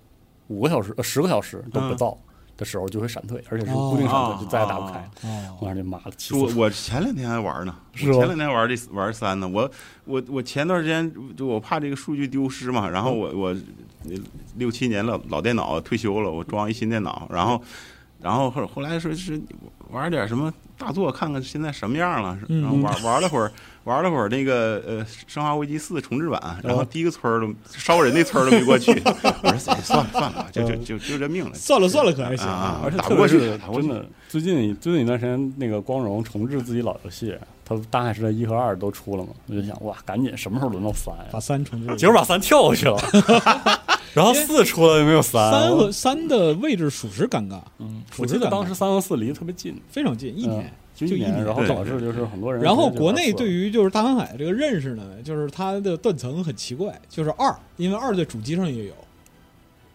五个小时、呃十个小时都不到的时候就会闪退，而且是固定闪退，哦就再也打不开。哦，我说这妈的，气我死！我前两天还玩呢，前两天玩这玩三呢，我我我前段时间就我怕这个数据丢失嘛，然后我我六七年老老电脑退休了，我装一新电脑，然后然后后后来说是玩点什么大作，看看现在什么样了。嗯然后玩玩了会儿，玩了会儿那个呃《生化危机四》重置版，然后第一个村儿都烧人那村儿都没过去。我说哎算了算了，就就就就这命了。算了算了，可还行啊啊而且打不过去真的，最近最近一段时间，那个光荣重置自己老游戏，他《大海时代一》和二都出了嘛，我就想哇，赶紧什么时候轮到三把？三重置。结果把三跳过去了，然后四出了又没有三。三和三的位置属实尴尬，嗯，我记得当时三和四离得特别近，非常近，一年嗯。就一就一年然后导致就是很多人。然后国内对于就是大航海这个认识呢，就是它的断层很奇怪，就是二，因为二在主机上也有，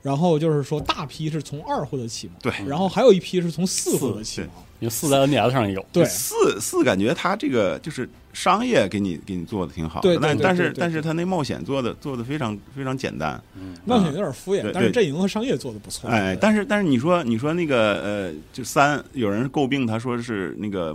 然后就是说大批是从二获得启蒙，对。然后还有一批是从四获得启蒙，因为四在 NDS 上也有，对，四四感觉它这个就是商业给你给你做的挺好的，对对但但是但是它那冒险做的做的非常非常简单，嗯。冒险有点敷衍，但是阵营和商业做的不错，哎，但是但是你说你说那个呃，就三有人诟病他说是那个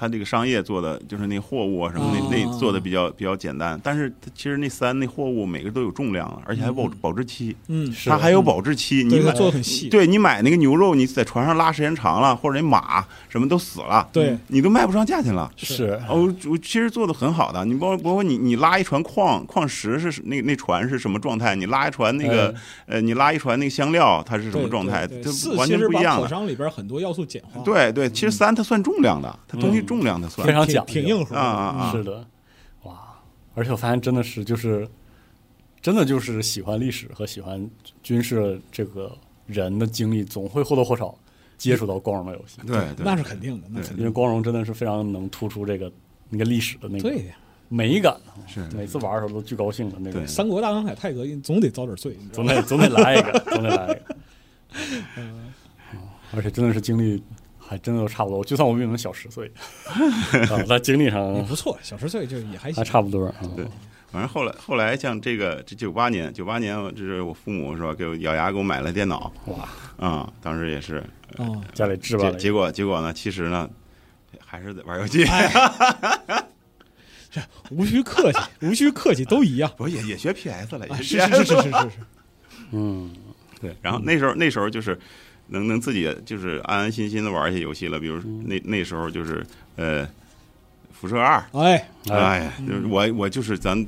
他这个商业做的就是那货物啊什么那、啊那做的比较比较简单，但是它其实那三那货物每个都有重量啊，而且还保、嗯。保质期，嗯，是。它还有保质期，你买做的很细，对你买那个牛肉，你在船上拉时间长了，或者那马什么都死了，对。你都卖不上价钱了。是。哦，我其实做的很好的，你包包括你你拉一船矿矿石是那那船是什么状态？你拉一船那个、哎。呃，你拉一船那个香料它是什么状态？对。对它完全不一样的。把口商里边很多要素简化，，对对，其实三它算重量的，它东西嗯重量的算非常挺讲究挺硬核的啊啊啊是的，哇！而且我发现真的是就是，真的就是喜欢历史和喜欢军事这个人的经历，总会或多或少接触到光荣的游戏。对对，那是肯定的，那对肯定因为光荣真的是非常能突出这个那个历史的那个对。美感，是每次玩的时候都巨高兴的那种。三国大航海泰格总得遭点罪？总得总得来一个，总得来一个。嗯而且真的是经历还真的都差不多，就算我比你们小十岁，啊，在经历上也不错，小十岁就也还行还。差不多。嗯对反正后来后来像这个这九八年九八年，就是我父母是吧，给我咬牙给我买了电脑哇，啊、当时也是，啊，家里置办结结果结果呢，其实呢还是在玩游戏，无需客气，无需客气，都一样。我也也学 PS 了，也是是是是是是，嗯，对，然后那时候那时候就是能能自己就是安安心心的玩一些游戏了，比如那那时候就是呃辐射二，哎，哎呀，就是我我就是咱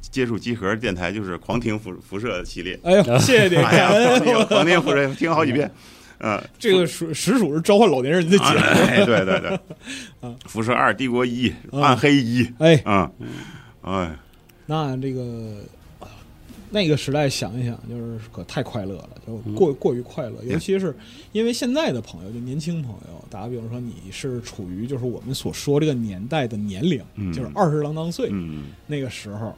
接触集合电台就是狂听辐辐射系列，哎呦，谢谢你，哎呀，狂听辐射听好几遍，嗯。这个属实属是召唤老年人的节目。哎，对对对 啊，辐射二、帝国一、嗯暗黑一，哎，嗯，哎，那这个啊那个时代想一想，就是可太快乐了，就过过于快乐。尤其是因为现在的朋友，就年轻朋友，打个比方说，你是处于就是我们所说这个年代的年龄，嗯就是二十郎当岁嗯，那个时候。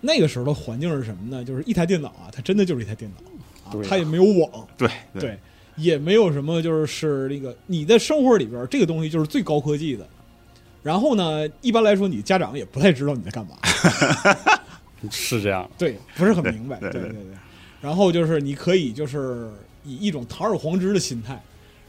那个时候的环境是什么呢？就是一台电脑啊，它真的就是一台电脑啊，啊它也没有网，对对，也没有什么，就是是那个你的生活里边这个东西就是最高科技的。然后呢，一般来说，你家长也不太知道你在干嘛，是这样。对，不是很明白，对对对。然后就是你可以就是以一种堂而皇之的心态，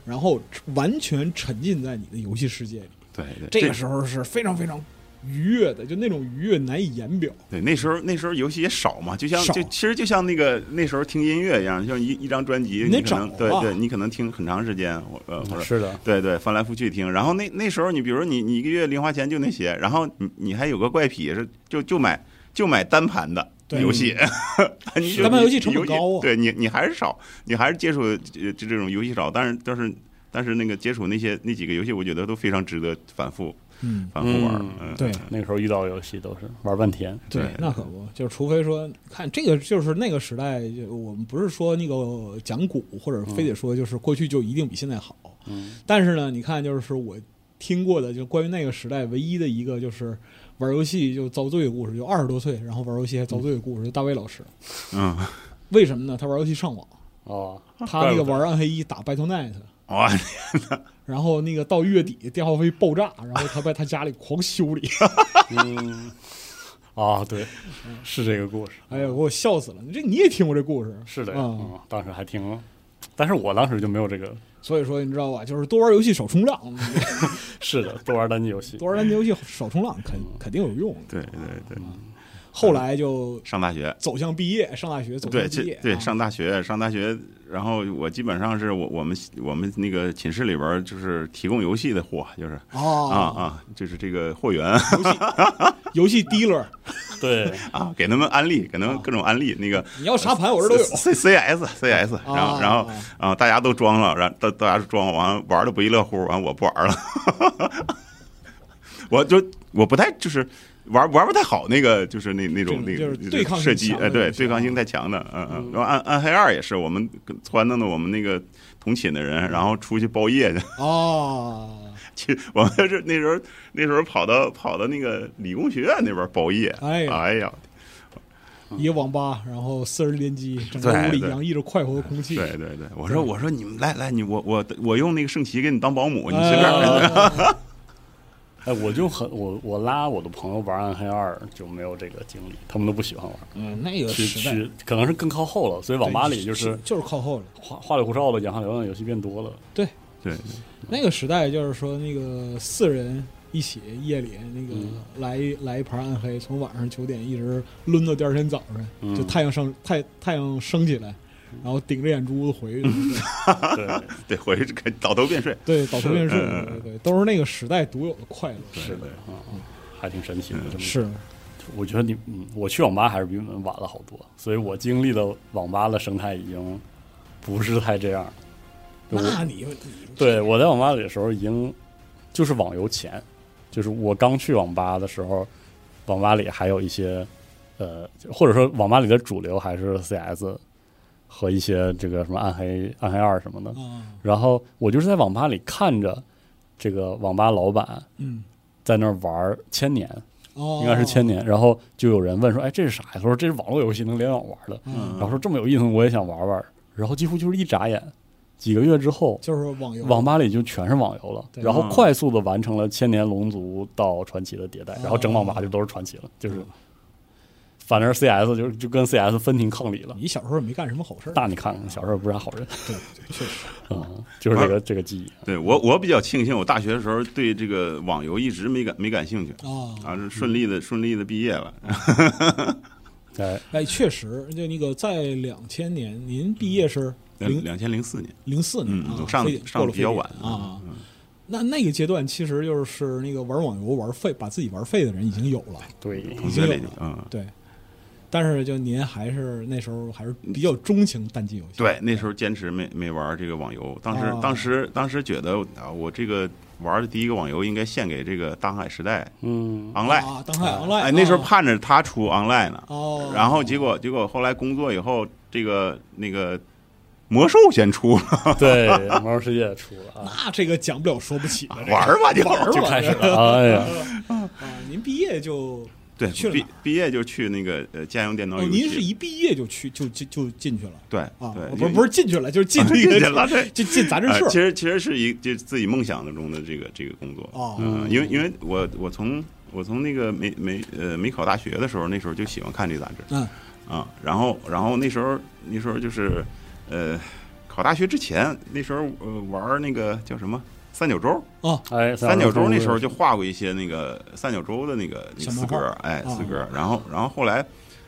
然后完全沉浸在你的游戏世界里。对对，这个时候是非常非常愉悦的，就那种愉悦难以言表。对那时候那时候游戏也少嘛，就像就其实就像那个那时候听音乐一样，像一一张专辑，你可能对对，你可能听很长时间，或者是的，对对，翻来覆去听。然后那那时候你比如说你你一个月零花钱就那些，然后你你还有个怪癖是就就买就买单盘的。游戏，你单盘游戏成本高啊对你你还是少，你还是接触呃这这种游戏少，但是但是但是那个接触那些那几个游戏，我觉得都非常值得反复嗯，反复玩儿。嗯嗯，对那个时候遇到游戏都是玩半天。对对，那可不，就是除非说，看这个就是那个时代，就我们不是说那个讲古，或者非得说就是过去就一定比现在好。嗯，但是呢，你看，就是我听过的，就关于那个时代唯一的一个就是玩游戏就遭罪的故事，就二十多岁然后玩游戏还遭罪的故事，就大卫老师。嗯，为什么呢？他玩游戏上网，哦，他那个玩暗黑一打 Battle.net，哇，然后那个到月底电话费爆炸，然后他在他家里狂修理，嗯，啊，对，是这个故事，哎呀，给我笑死了！你这你也听过这故事？是的，啊嗯，当时还挺，但是我当时就没有这个，所以说你知道吧，就是多玩游戏少冲浪，是的，多玩单机游戏，多玩单机游戏少冲浪肯肯定有用。对对对，后来就上大学，走向毕业，上大学走对，向毕业，对，啊上大学，上大学，然后我基本上是我我们我们那个寝室里边就是提供游戏的货，就是哦啊啊，就是这个货源游戏 dealer，对，啊，给他们安利，给他们各种安利，那个。你要啥盘我这儿都有。C C S C S，然后啊然后啊，大家都装了，然后大大家装完玩的不亦乐乎，完我不玩了，我就我不太就是玩玩不太好，那个就是那那种那个对抗射击，哎，对，对抗性太强的，嗯嗯。然后暗暗黑二也是我们撺掇的我们那个同寝的人，然后出去包夜去，哦，去我们是那时候那时候跑到跑到那个理工学院那边包夜，哎呀哎呀，一个网吧，然后四人联机，整个屋里洋溢着快活的空气。对对对，我说我说你们来来，你我我我用那个圣骑给你当保姆，你随便。哎哎，我就很我我拉我的朋友玩暗黑二就没有这个经历，他们都不喜欢玩，嗯，那个去时代，去可能是更靠后了，所以网吧里就是就是靠后了。花花里胡哨的养汉流的游戏变多了。对对，那个时代就是说，那个四人一起夜里那个嗯来一来一盘暗黑，从晚上九点一直抡到第二天早上，嗯就太阳升太太阳升起来，然后顶着眼珠子回去。对，对，回去给倒头便睡。对，倒头便睡，嗯对对对，都是那个时代独有的快乐。是的啊，还挺神奇的。这么是，我觉得你，嗯，我去网吧还是比你们晚了好多，所以我经历的网吧的生态已经不是太这样。我那你你对我在网吧里的时候，已经就是网游前，就是我刚去网吧的时候，网吧里还有一些呃，或者说网吧里的主流还是 CS 和一些这个什么暗黑暗黑二什么的。啊，然后我就是在网吧里看着这个网吧老板嗯，在那儿玩千年，哦，应该是千年，然后就有人问说：“哎，这是啥呀？”他说：“这是网络游戏，能联网玩的。”嗯，然后说这么有意思，我也想玩玩。然后几乎就是一眨眼，几个月之后，就是网游，网吧里就全是网游了，然后嗯。快速的完成了千年龙族到传奇的迭代，哦。然后整网吧就都是传奇了，就是，反正 CS 就就跟 CS 分庭抗礼了。你小时候也没干什么好事儿，那你看看，小时候不是啥好人，对对，确实，嗯，就是这个这个记忆。对我我比较庆幸，我大学的时候对这个网游一直没感没感兴趣啊，啊，是顺利的顺利的毕业了。哎，哎，确实，就那个在两千年，您毕业是零两千零四年，零四年啊，嗯上上的比较晚啊。那那个阶段，其实就是那个玩网游玩废，把自己玩废的人已经有了，对，已经有了嗯，对。但是就您还是那时候还是比较钟情单机游戏，对，那时候坚持没没玩这个网游，当时哦。当时当时觉得啊，我这个玩的第一个网游应该献给这个大航海时代嗯，Online，啊，当海 online，哎，那时候啊盼着他出 Online 呢，哦，然后结果结果后来工作以后，这个那个魔兽先出了，对，魔兽世界出了啊，那这个讲不了说不起了，这个玩吧就玩吧就开始了，哎呀，啊！您毕业就对去了毕毕业就去那个呃家用电脑哦，您是，一毕业就去就就就进去了。对啊？对，不是不是进去了，就是进 这进去个了对。就进杂志呃，其实其实是一就自己梦想中的这个这个工作，哦。嗯，因为因为我我从我从那个没没呃没考大学的时候，那时候就喜欢看这个杂志，嗯。啊，然后然后那时候那时候就是呃考大学之前，那时候呃玩那个叫什么三角洲，哦。哎，三角洲那时候就就画过一些那个三角洲的那个那四格，哎啊四格，然后然后后来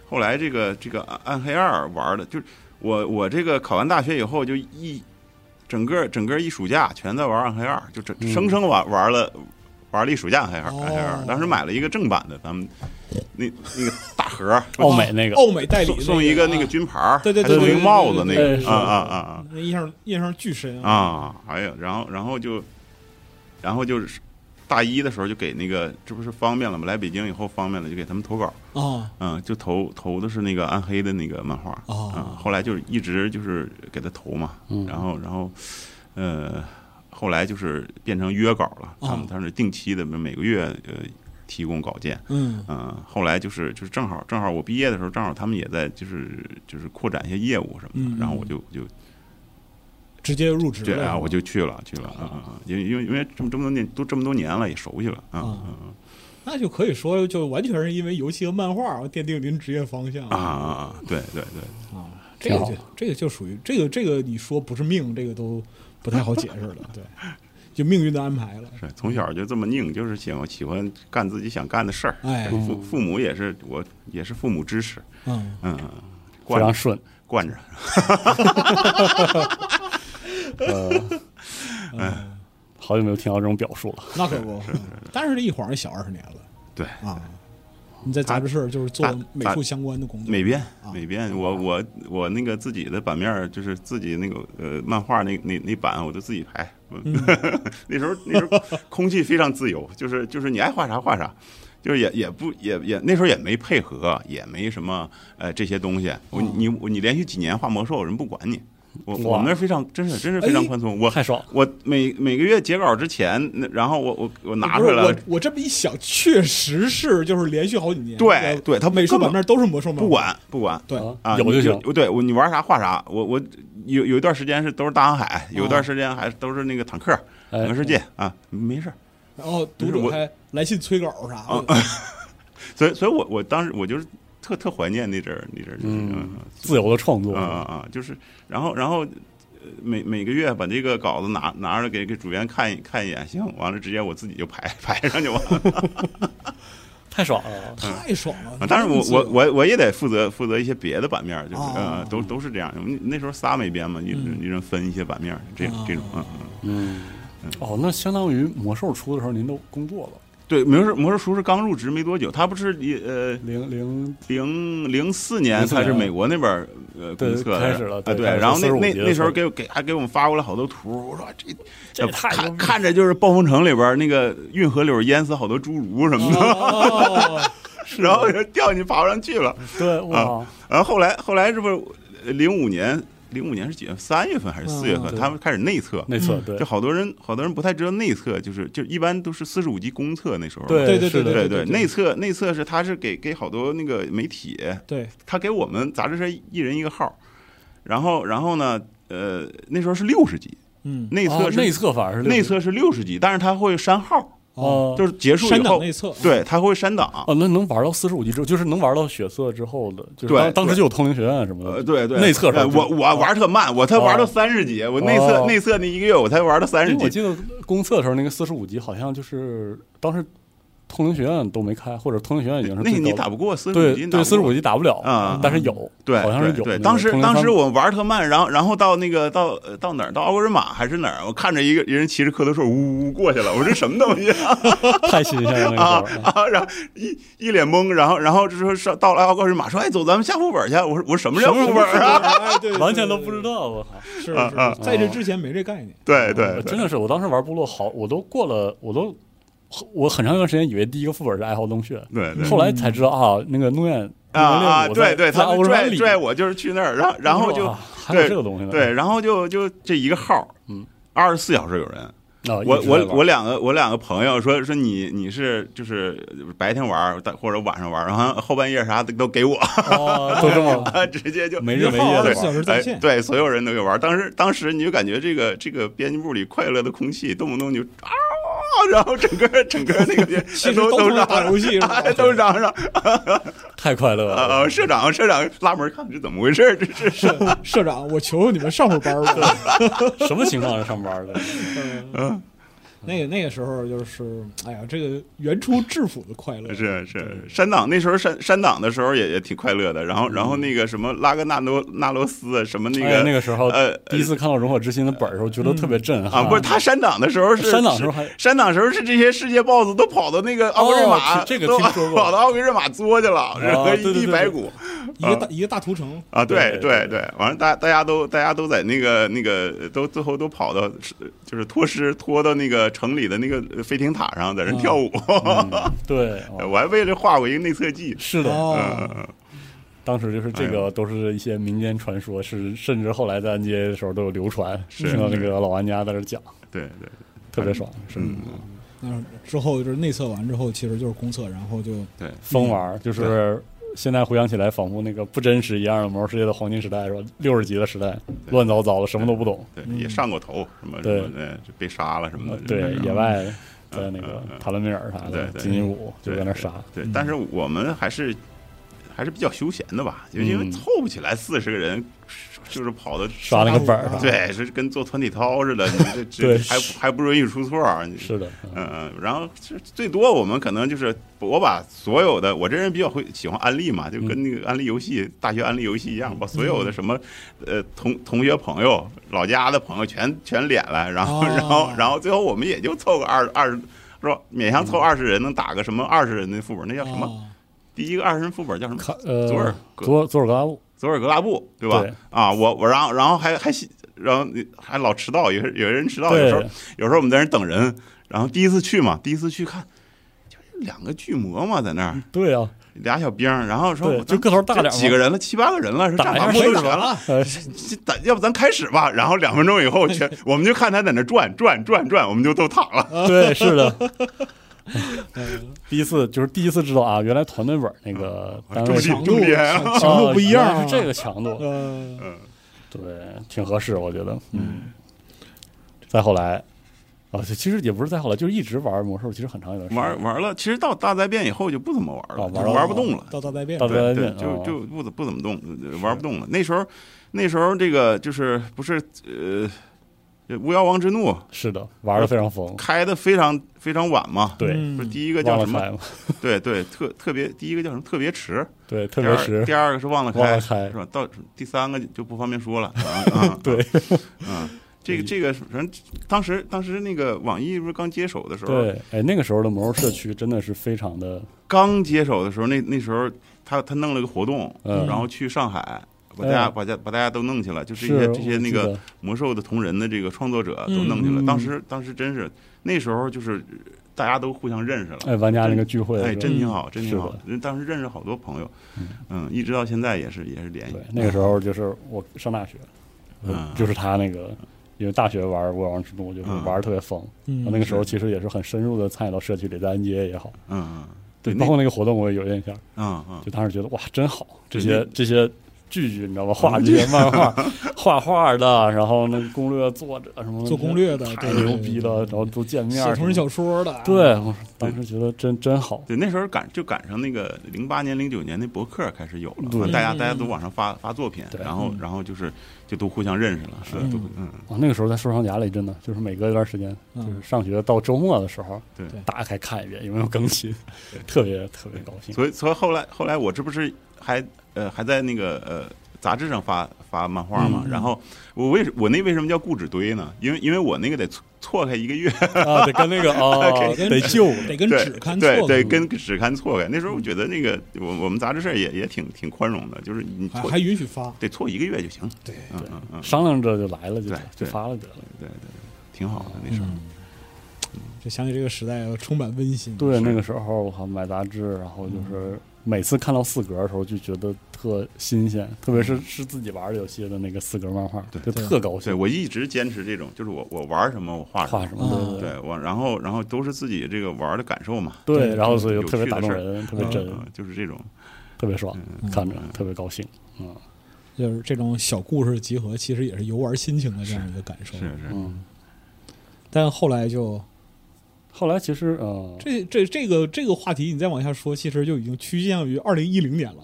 后来这个这个暗暗黑二玩的，就是我我这个考完大学以后就一整个整个一暑假全在玩暗黑二，就整嗯生生玩玩了。玩了一暑假暗黑二，哦。暗黑二，当时买了一个正版的，咱们那那个大盒儿，欧美那个，欧美代理送送一个那个啊军牌儿，对对对送一个帽子那个，啊啊啊啊！那印象印象巨深啊，哎呀，然后然后就，然后就是大一的时候就给那个，这不是方便了吗？来北京以后方便了，就给他们投稿，啊嗯，就投投的是那个暗黑的那个漫画，哦。嗯，后来就是一直就是给他投嘛，嗯。然后然后，呃，后来就是变成约稿了，他哦们他是定期的，每个月呃提供稿件，嗯。嗯，后来就是就是正好正好我毕业的时候，正好他们也在就是就是扩展一些业务什么的，嗯。然后我就就直接入职了这啊，我就去了去了啊啊啊！因为因为因为这么这么多年都这么多年了，也熟悉了啊啊啊那就可以说就完全是因为游戏和漫画奠定您职业方向啊啊！对对对，啊，这个就这个就属于这个这个你说不是命，这个都不太好解释了。对，就命运的安排了。是从小就这么拧，就是喜欢喜欢干自己想干的事儿。哎，父父母也是我也是父母支持，嗯嗯，非惯着常顺。惯着。呃，嗯，好久没有听到这种表述了。那可不，嗯但是这一晃也小二十年了。对，啊。你在杂志社就是做美术相关的工作，美编啊。美编，我我我那个自己的版面儿就是自己那个呃漫画那那那版，我就自己排。嗯。那时候那时候空气非常自由，就是就是你爱画啥画啥，就是也也不也也那时候也没配合，也没什么呃这些东西。我哦。你我你连续几年画魔兽，人不管你。我我们那非常真是真是非常宽松。我太爽！我每每个月截稿之前，那然后我我我拿出来了我，我这么一想，确实是就是连续好几年，对呃对他美术版面都是魔兽吗，不管不管，对，啊，有就行。对我，你玩啥画啥。我我有有一段时间是都是大航海，有一段时间还都是那个坦克、哎两个世界啊，没事儿。然后读不是我者还来信催稿啥啊 的，所以所以我我当时我就是特特怀念那阵儿那阵儿，就是嗯，自由的创作啊啊啊，就是然后然后。呃每每个月把这个稿子拿拿着给给主编看一看一眼，行，完了直接我自己就排排上就完了。太爽了。太爽了啊。当然我我我我也得负责负责一些别的版面儿，就是哦呃都都是这样。我们那时候仨没编嘛，一人嗯一人分一些版面儿，这哦这种嗯嗯。嗯，哦，那相当于魔兽出的时候您都工作了，对，魔兽魔兽叔是刚入职没多久，他不是一呃零零零零四年04年才是美国那边呃对公测的开始了啊对，对然后那那那时候给我给还给我们发过来好多图，我说这这看逼看着就是暴风城里边那个运河里边淹死好多侏儒什么的，哦，然后就掉进去爬不上去了。对哇啊，然后后来后来是不是零五年？零五年是几月？三月份还是四月份？他们开始内测，内测对。就好多人好多人不太知道内测，就是就一般都是四十五级公测那时候。对对对对对对内测内测是他是给给好多那个媒体，对，他给我们杂志社一人一个号，然后然后呢，呃，那时候是六十级，嗯，哦内测是、内测反而是内测是六十级，但是他会删号，哦，就是结束以后，内测，对，它会删档。哦，那能玩到四十五级之后，就是能玩到血色之后的，就是对当当时就有通灵学院什么呃，的，对对，内测时候就呃我我玩特慢，我才玩到哦。三十级，我内测哦。内测那一个月我才玩到三十级。我记得公测的时候，那个四十五级好像就是当时通灵学院都没开，或者通灵学院已经是那你打不过四十五级，对对，四十五级。打不了啊但是有，对，好像是有对对，当时当时我玩特慢，然后然后到那个到呃到哪儿？到奥格瑞玛还是哪儿？我看着一个人骑着科德兽呜呜过去了，我说这什么东西啊？太新鲜了那啊！然后一一脸懵，然后然后就说上到了奥格瑞玛，说哎走，咱们下副本去。我说我说什么叫副本啊？哎 对，对完全都不知，道，我靠！对是是，在这之前没这概念，对对真的是，我当时玩部落好，我都过了，我都我很长一段时间以为第一个副本是爱好洞穴，对对后来才知道啊，那个诺燕啊啊！对对，他们拽，拽我就是去那儿，然后然后就哇还有这个东西呢，对，然后就就这一个号，嗯，二十四小时有人。啊，我我我两个我两个朋友说说你你是就是白天玩儿或者晚上玩儿，然后后半夜啥的都给我，哦，都这么直接就没日没夜的二十四小时在哎线，对，所有人都给玩儿。当时当时你就感觉这个这个编辑部里快乐的空气，动不动就啊，然后整个整个那个 其实都都在都嚷打游戏都嚷嚷 太快乐啊了。啊！社长社长拉门看这怎么回事儿？这是社社长，我求求你们上会儿班儿吧。什么情况是上班的？嗯，那个那个时候就是，哎呀，这个原初质朴的快乐，是是删档，那时候删删档的时候也也挺快乐的。然后然后那个什么拉格纳多纳罗斯什么那个那个时候呃第一次看到《熔火之心》的本儿的时候，觉得特别震撼啊，不是他删档的时候是删档的时候还删档时候是这些世界 BOSS 都跑到那个奥格瑞玛，哦这个都听说过跑到奥格瑞玛作去了，然后一地白骨一个大一个大屠城，啊！对对对对，完了大大家都大家都在那个那个都最后都跑到就是脱尸脱到那个城里的那个飞艇塔上，在那跳舞。嗯对，哦 我还为了画过一个内测记。是的，哦，嗯，当时就是这哎个都是一些民间传说，是甚至后来在 NGA 的时候都有流传，是。听到那个老玩家在这讲，对对，特别爽，是嗯，那之后就是内测完之后，其实就是公测，然后就对，疯玩儿，就是现在回想起来，仿佛那个不真实一样的魔兽世界的黄金时代是吧？六十级的时代，乱糟糟的，什么都不懂。对，嗯也上过头，什么什对就被杀了什么的。呃对，野外在那个塔伦米尔啥的金鹦鹉就在那杀。对嗯，但是我们还是还是比较休闲的吧，就因为嗯凑不起来四十个人，就是跑的刷那个本儿，对，是跟做团体操似的，你 这这还还不容易出错儿。是的，嗯然后是最多我们可能就是我把所有的，我这人比较会喜欢安利嘛，就跟那个安利游戏、大学安利游戏一样，把所有的什么呃同同学朋友、老家的朋友全全敛来，然后哦 然后然后最后我们也就凑个二二十，是吧？勉强凑二十人，能打个什么二十人的副本，那叫什么？哦第一个二十人副本叫什么？看呃，佐尔格佐佐尔格拉布，佐尔格拉布，对吧？对啊，我我然后然后还还然后还老迟到，有有人迟到，有时候，有时候我们在那等人，然后第一次去嘛，第一次去看，就是两个巨魔嘛，在那儿对啊，俩小兵儿，然后说就个头大点几个人了，七八个人了，是打战法不全了，咱要不咱开始吧？然后两分钟以后全，我们就看他在那转转转转，我们就都躺了。对，是的。第一次就是第一次知道啊，原来团队本那个单位强度强强度不一样是这个强度，呃，嗯，对，挺合适，我觉得。嗯。再后来，啊，其实也不是再后来，就是一直玩魔兽，其实很长一段时间。玩玩了，其实到大灾变以后就不怎么玩了，玩了玩不动了。到大灾变到，大灾对就就不怎不怎么动，呃玩不动了。那时候那时候这个就是不是呃，这巫妖王之怒是的，玩的非常疯。开的非常非常晚嘛。对，嗯不是第一个叫什么？对对，特特别第一个叫什么？特别迟，对，特别迟第，二个是忘了开，忘了开是吧？到第三个就不方便说了。啊啊对，嗯，这个这个反正当时当时那个网易不是刚接手的时候，对，哎，那个时候的魔兽社区真的是非常的，刚接手的时候，那那时候他他弄了个活动，嗯然后去上海。把大家哎。把家把大家都弄去了，就是一些这些那个魔兽的同人的这个创作者都弄去了。嗯当时当时真是那时候就是大家都互相认识了，哎，玩家那个聚会哎，真挺好，真挺好。人当时认识好多朋友，嗯，一直到现在也是也是联系。对。，那个时候就是我上大学，嗯。就是他那个，因为大学玩《巫妖王之怒》就是嗯。玩的特别疯，嗯那个时候其实也是很深入的参与到社区里，在 NGA 也好，嗯嗯，对，包括那个活动我也有印象，嗯嗯。就当时觉得哇，真好，这些这些剧剧你知道吗？画这些漫画，画画的，然后那个攻略作者 什么做攻略的太牛逼了，然后都见面写同人小说的，对，我当时觉得真真好，对，那时候赶就赶上那个零八年、零九年那博客开始有了，对。大家嗯大家都往上发发作品，然后嗯。然后就是就都互相认识了，是嗯。都嗯。啊，那个时候在收藏夹里真的就是每隔一段时间，就是嗯，上学到周末的时候，对。对打开看一遍有没有更新，特别特别高兴。所以所以后来后来我这不是还呃还在那个呃杂志上发发漫画嘛，嗯然后我为什我那为什么叫固纸堆呢？因为因为我那个得错错开一个月，啊，得跟那个啊，跟得救，得跟对纸刊对对，错开。跟纸刊错开。那时候我觉得那个我我们杂志社也也挺挺宽容的，就是你错还还允许发，得错一个月就行，对嗯嗯嗯，商量着就来了，就就发了得了。对对对，挺好的那时候。嗯，就想起这个时代充满温馨，对，那个时候我靠买杂志，然后就是每次看到四格的时候就觉得特新鲜，特别是是自己玩的游戏的那个四格漫画，对就特高兴。我一直坚持这种，就是我我玩什么我画什么。画什么？啊对对我，然后然后都是自己这个玩的感受嘛，对对然后所以就特别打动人，特别真，嗯就是这种，特别爽，嗯看着特别高兴。嗯就是这种小故事集合，其实也是游玩心情的这样一个感受是。是，嗯。但后来就后来其实呃，这这这个这个话题，你再往下说，其实就已经趋向于二零一零年了。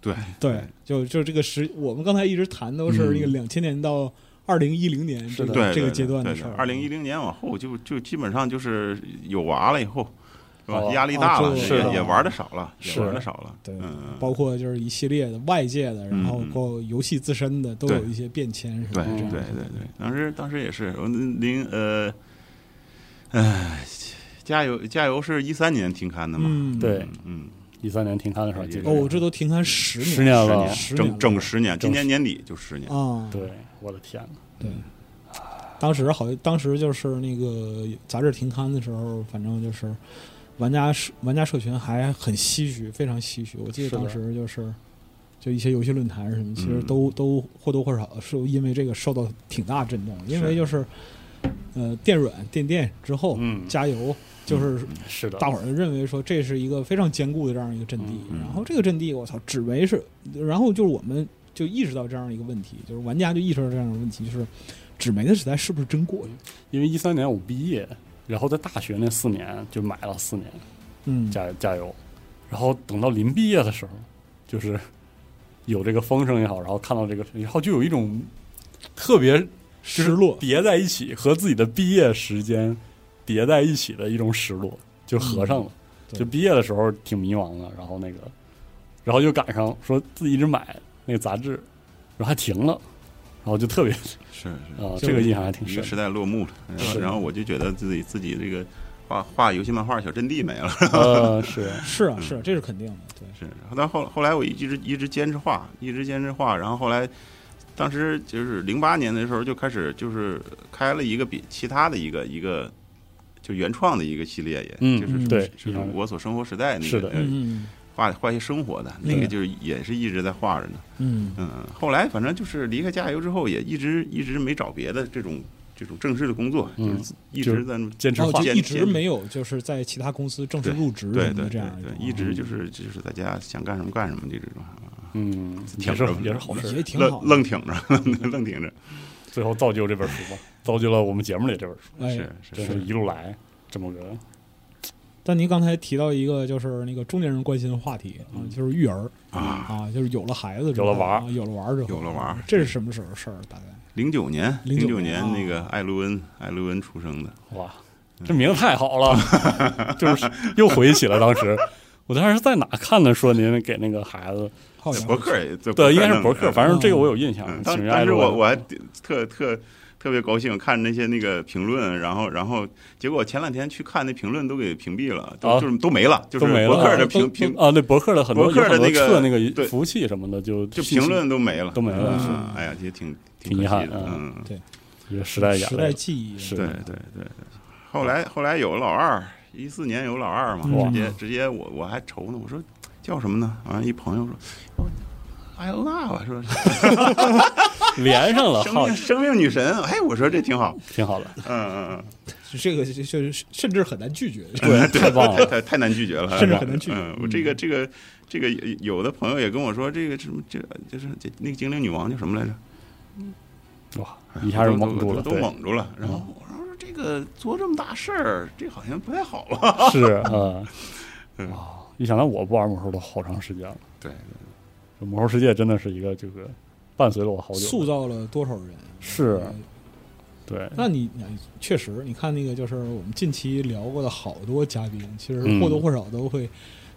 对对，就就这个时，我们刚才一直谈都是那个嗯两千年到二零一零年这是的对个这个阶段的事儿。二零一零年往后就就基本上就是有娃了以后，是吧？哦压力大了，哦是也也玩的少了，也是玩的少了。对嗯，包括就是一系列的外界的，然后嗯嗯包括游戏自身的，都有一些变迁，是吧？对对对对对，当时当时也是，我零呃，唉，加油加油是一三年停刊的嘛？嗯，对嗯，一三年停刊的时候，记得哦，这都停刊十年，十年了十年整整十年，今年年底就十年。啊，对，我的天呐，对。当时好像当时就是那个杂志停刊的时候，反正就是玩家社玩家社群还很唏嘘，非常唏嘘。我记得当时就是就一些游戏论坛什么，其实嗯都都或多或少是因为这个受到挺大震动，因为是就是呃电软电电之后嗯，加油，就是是的，大伙儿认为说这是一个非常坚固的这样一个阵地，嗯然后这个阵地我操，只为是，然后就是我们就意识到这样一个问题，就是玩家就意识到这样的问题，就是纸媒的时代是不是真过去？因为一三年我毕业，然后在大学那四年就买了四年，嗯，加加油，然后等到临毕业的时候，就是有这个风声也好，然后看到这个，然后就有一种特别失落，叠在一起和自己的毕业时间叠在一起的一种失落，就合上了。对。就毕业的时候挺迷茫的，然后那个，然后就赶上说自己一直买那个杂志，然后还停了，然后就特别是是。啊、就这个印象还挺深。一个。时代落幕了，然后然后我就觉得自己自己这个画画游戏漫画小阵地没了。呃，是。是啊是啊，这是肯定的，对，是，但后后来我一直一直坚持画，一直坚持画，然后后来，当时就是零八年的时候就开始就是开了一个比其他的一个一个就原创的一个系列也，嗯就是对就是我所生活时代那个是的。呃嗯。画画一些生活的那个就是也是一直在画着呢，嗯。嗯，后来反正就是离开加油之后也一直一直没找别的这种这种正式的工作，嗯就是一直在那坚持画。一坚直没有就是在其他公司正式入职对对对一种，对一直就是就是大家想干什么干什么的这种，嗯，挺着也是好事，也挺好愣，愣挺着，愣挺着，最后造就这本书吧，造就了我们节目里这本书，哎，是是一路来这么个但您刚才提到一个就是那个中年人关心的话题啊，就是育儿啊。啊，就是有了孩子之后，有了娃有了娃儿之后，有了娃这是什么时候事儿？大概零九年，零九年年那个艾伦恩，艾伦恩出生的，哇，这名字太好了，就是又回忆起了当时，我当时在哪看的，说您给那个孩子，好像博客也在对，应该是博客，反正这个我有印象当当时我我还特特特别高兴，看那些那个评论，然后然后结果前两天去看那评论都给屏蔽了，啊都就是都没了，就是都没了博客的评评啊，那博客的很多博客的那个那个对服务器什么的，就就评论都没了，都没了哎呀，也挺挺可惜的，遗憾的嗯，对一个时代时代，记忆对对对。后来后来有老二，一四年有老二嘛，直接直接我我还愁呢，我说叫什么呢？完了，一朋友说，哦艾欧娜吧，说 连上了，好生命，生命女神，哎，我说这挺好，挺好的，嗯嗯嗯。这个就就是甚至很难拒绝。对，太棒了，太太难拒绝了，甚至很难拒绝。嗯，我这个这个这个有的朋友也跟我说，这个什么这就是这那个精灵女王叫什么来着？哇，一下就蒙住了，都蒙住了。然后我说这个做这么大事儿，这好像不太好。吧？是啊，嗯。哇，一想到我不玩魔兽都好长时间了，对，这魔兽世界真的是一个这个伴随了我好久，塑造了多少人？是呃对，那你哎确实，你看那个就是我们近期聊过的好多嘉宾，其实嗯或多或少都会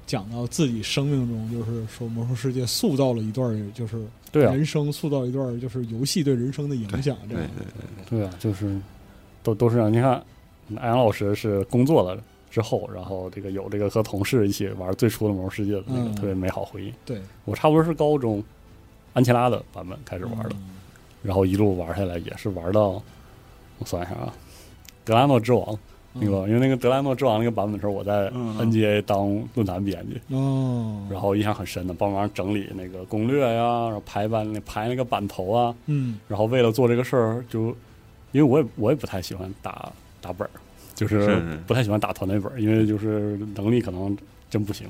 讲到自己生命中，就是说魔兽世界塑造了一段，就是对啊，人生塑造一段，就是游戏对人生的影响。这对对对对啊，就是都都是让你看，艾阳老师是工作了之后，然后这个有这个和同事一起玩最初的魔兽世界的那个嗯。特别美好回忆。对。我差不多是高中安琪拉的版本开始玩的，嗯。然后一路玩下来也是玩到我算一下啊，德拉诺之王那个，因为那个德拉诺之王那个版本的时候，我在嗯 NGA 当论坛编辑，哦，然后印象很深的，帮忙整理那个攻略呀，然后排版那排那个版头啊，嗯。然后为了做这个事儿，就因为我也我也不太喜欢打打本儿，就是不太喜欢打团队本，因为就是能力可能真不行。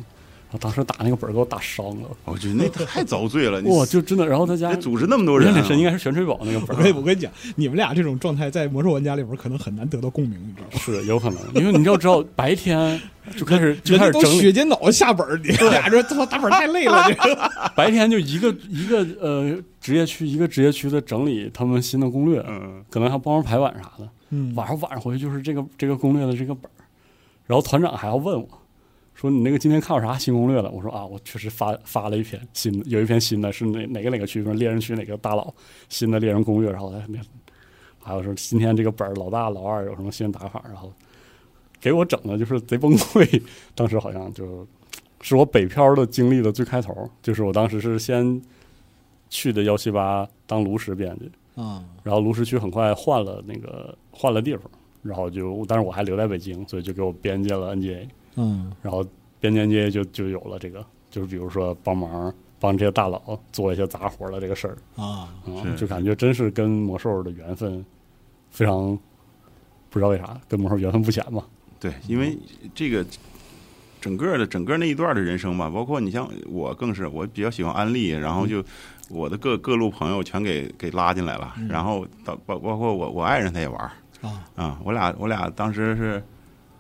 然后当时打那个本儿给我打伤了，我觉得那太遭罪了。哇，就真的，然后他家组织那么多人应该是玄吹宝那个本我跟儿，我跟你讲，你们俩这种状态在魔兽玩家里边可能很难得到共鸣，你知道吗？是有可能，因为你要知道白天就开始就开始整理血尖脑袋下本儿，你俩这他妈打本太累了，这白天就一个一个呃职业区一个职业区的整理他们新的攻略，嗯，可能还帮忙排版啥的。嗯晚上晚上回去就是这个这个攻略的这个本儿，然后团长还要问我，说你那个今天看到啥新攻略了？我说啊，我确实发发了一篇新的，有一篇新的是哪哪个 哪个区，比如猎人区哪个大佬新的猎人攻略，然后他那还有说今天这个本儿老大老二有什么新打法，然后给我整的就是贼崩溃。当时好像就是我北漂的经历的最开头，就是我当时是先去的幺七八当炉石编辑。啊，然后卢石区很快换了那个换了地方，然后就但是我还留在北京，所以就给我编接了 NGA，嗯。然后编接 NGA 就就有了这个，就是比如说帮忙帮这些大佬做一些杂活的这个事儿，啊，嗯，就感觉真是跟魔兽的缘分非常不知道为啥跟魔兽缘分不浅嘛，对，因为这个整个的整个那一段的人生吧，包括你像我更是，我比较喜欢安利，然后就我的各各路朋友全给给拉进来了，嗯。然后到包包括我我爱人他也玩儿。啊，啊，我俩我俩当时是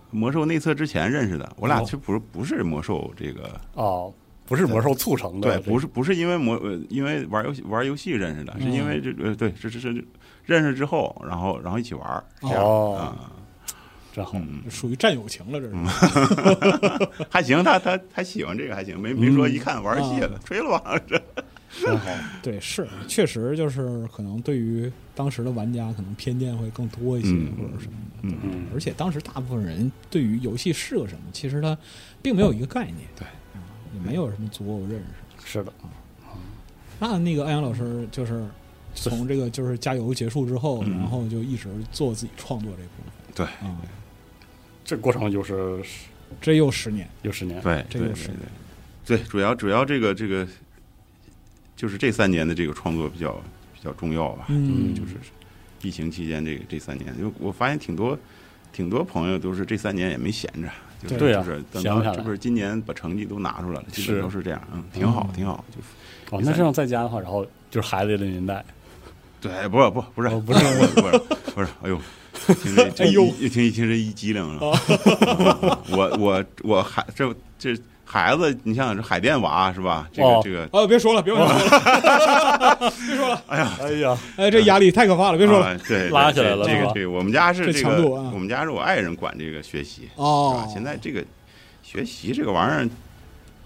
魔兽内测之前认识的，我俩哦。其实不是不是魔兽这个哦，不是魔兽促成的，对，不是不是因为魔呃因为玩游戏玩游戏认识的，是因为这呃对，这这这认识之后，然后然后一起玩儿。哦。啊，真好。嗯，属于战友情了，这是。还行，他他他喜欢这个还行，没没说嗯。一看玩游戏了，吹了吧，这 真好，对，是确实就是可能对于当时的玩家可能偏见会更多一些，嗯或者什么的。嗯嗯，而且当时大部分人对于游戏是个什么，其实他并没有一个概念，对啊，也没有什么足够认识。是的啊，那那个安阳老师就是从这个就是加油结束之后，嗯。然后就一直做自己创作这部分对。啊，这过程就是这又十年，又十年，对这又十年，对，主要主要这个这个就是这三年的这个创作比较比较重要吧，嗯。就是疫情期间这个这三年，因为我发现挺多挺多朋友都是这三年也没闲着，就是对啊就是等到这不是今年把成绩都拿出来了，基本都是这样，嗯，挺好挺好，就哦，那这样在家的话，然后就是孩子的年代，对，不不不是哦 不是不是不是不是，哎呦，听这 这哎呦一听一听这一激灵了，我我我孩这这孩子，你想想这海淀娃是吧？这个哦这个哦，别说了，别说了，别说了，哎呀，哎呀，哎，这压力太可怕了，别说了。啊对，拉起来了这个这个，我们家是这这个，强度啊我们家是我爱人管这个学习，是哦吧？，现在这个学习这个玩意儿，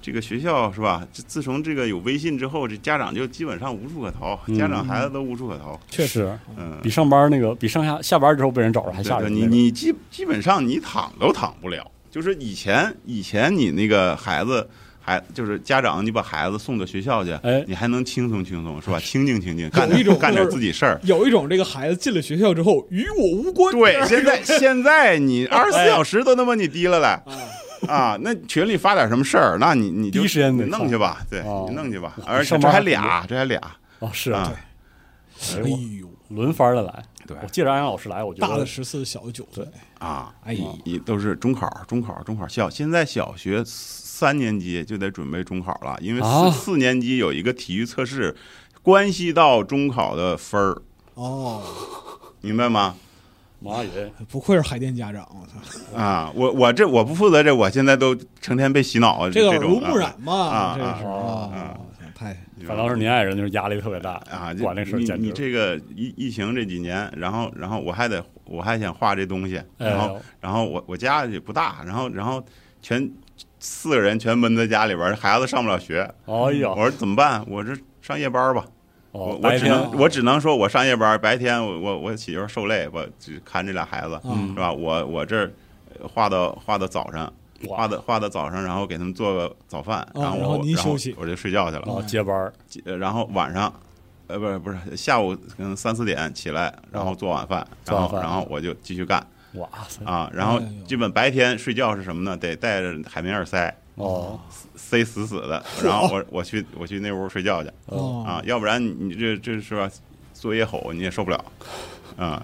这个学校是吧？自自从这个有微信之后，这家长就基本上无处可逃，嗯家长孩子都无处可逃。确实嗯，比上班那个比上下下班之后被人找着还吓人。你你基基本上你躺都躺不了。就是以前以前你那个孩子孩就是家长，你把孩子送到学校去，哎。你还能轻松轻松是吧？清静清静，干有一种点干点自己事儿。有一种这个孩子进了学校之后与我无关。对，现在 现在你二十四小时都能把你提了来。啊，啊！那群里发点什么事儿，那你你就第一时间得弄去吧，对，哦。你弄去吧。而且这还俩，这还俩。哦，是啊，哎哎呦，轮番的来。对。我借着安阳老师来，我觉得大的十四，小的九岁，啊，哎。呀一都是中考，中考，中考。小现在小学三年级就得准备中考了，因为啊。四四年级有一个体育测试，关系到中考的分儿，哦，明白吗？妈耶，不愧是海淀家长，我操，啊，我我这我不负责这，我现在都成天被洗脑，这个耳种濡目染嘛，啊这是啊啊，太反倒是您爱人就是压力特别大啊，管这事儿你你这个疫疫情这几年，然后然后我还得我还想画这东西，哎然后然后我我家也不大，然后然后全四个人全闷在家里边儿，孩子上不了学，哎我，说怎么办？我这上夜班吧，我哦，我只能我只能说我上夜班，白天我我我媳妇儿受累，我只看这俩孩子嗯是吧？我我这画到画到早上。哇画的画到早上，然后给他们做个早饭，然后哦然后我然后您休息。我就睡觉去了。哦接班儿。呃然后晚上，呃，不是不是，下午可能三四点起来，然后做晚饭，然后然后我就继续干哇塞。啊。然后基本白天睡觉是什么呢？得带着海绵耳塞哦。塞死死的，然后我我去我去那屋睡觉去哦。啊，要不然你你这这是吧，作业吼你也受不了。啊。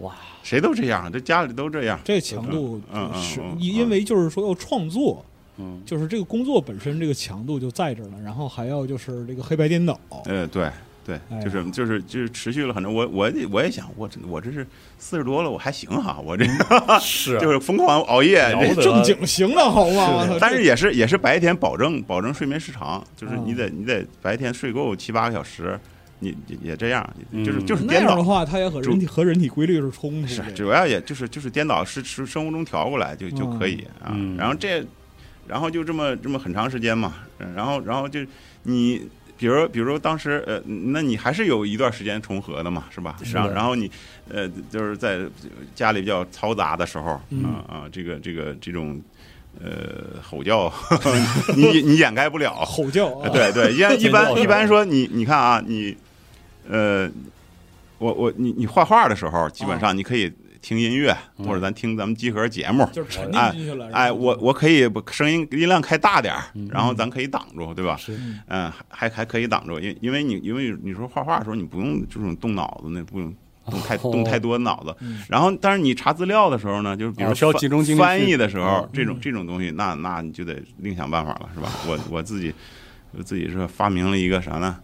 哇，谁都这样，这家里都这样。这强度嗯嗯是嗯嗯因为就是说要创作，嗯就是这个工作本身这个强度就在这儿了，然后还要就是这个黑白颠倒，呃，对对就是就是就是持续了很多。我我我也想，我我这是四十多了，我还行哈，我这 是啊就是疯狂熬夜，正经行了好吗？但是也是也是白天保证保证睡眠时长，就是啊你得你得白天睡够七八个小时，你也也这样，就是就是颠倒。样的话，它也和人体和人体规律是冲突是的。主要也就是就是颠倒是是生物钟调过来就就可以啊嗯，然后这然后就这么这么很长时间嘛，嗯然后然后就你。比如，比如当时，呃，那你还是有一段时间重合的嘛，是吧？是啊然后，然后你，呃，就是在家里比较嘈杂的时候，啊、嗯啊，这个这个这种，呃，吼叫，你你掩盖不了，吼叫啊，对对，一般 一般说你你看啊，你呃，我我你你画画的时候，基本上你可以听音乐，嗯或者咱听咱们集合节目。就是沉浸进去了。哎，我我可以把声音音量开大点儿嗯，然后咱可以挡住，对吧？是嗯嗯，还还可以挡住，因因为你因为你说画画的时候，你不用这种动脑子，那不用动太动太多脑子。嗯然后，但是你查资料的时候呢，就是比如哦需要翻集中精力翻去译的时候哦，这种嗯这种东西，那那你就得另想办法了，是吧？我我自己我自己是发明了一个啥呢？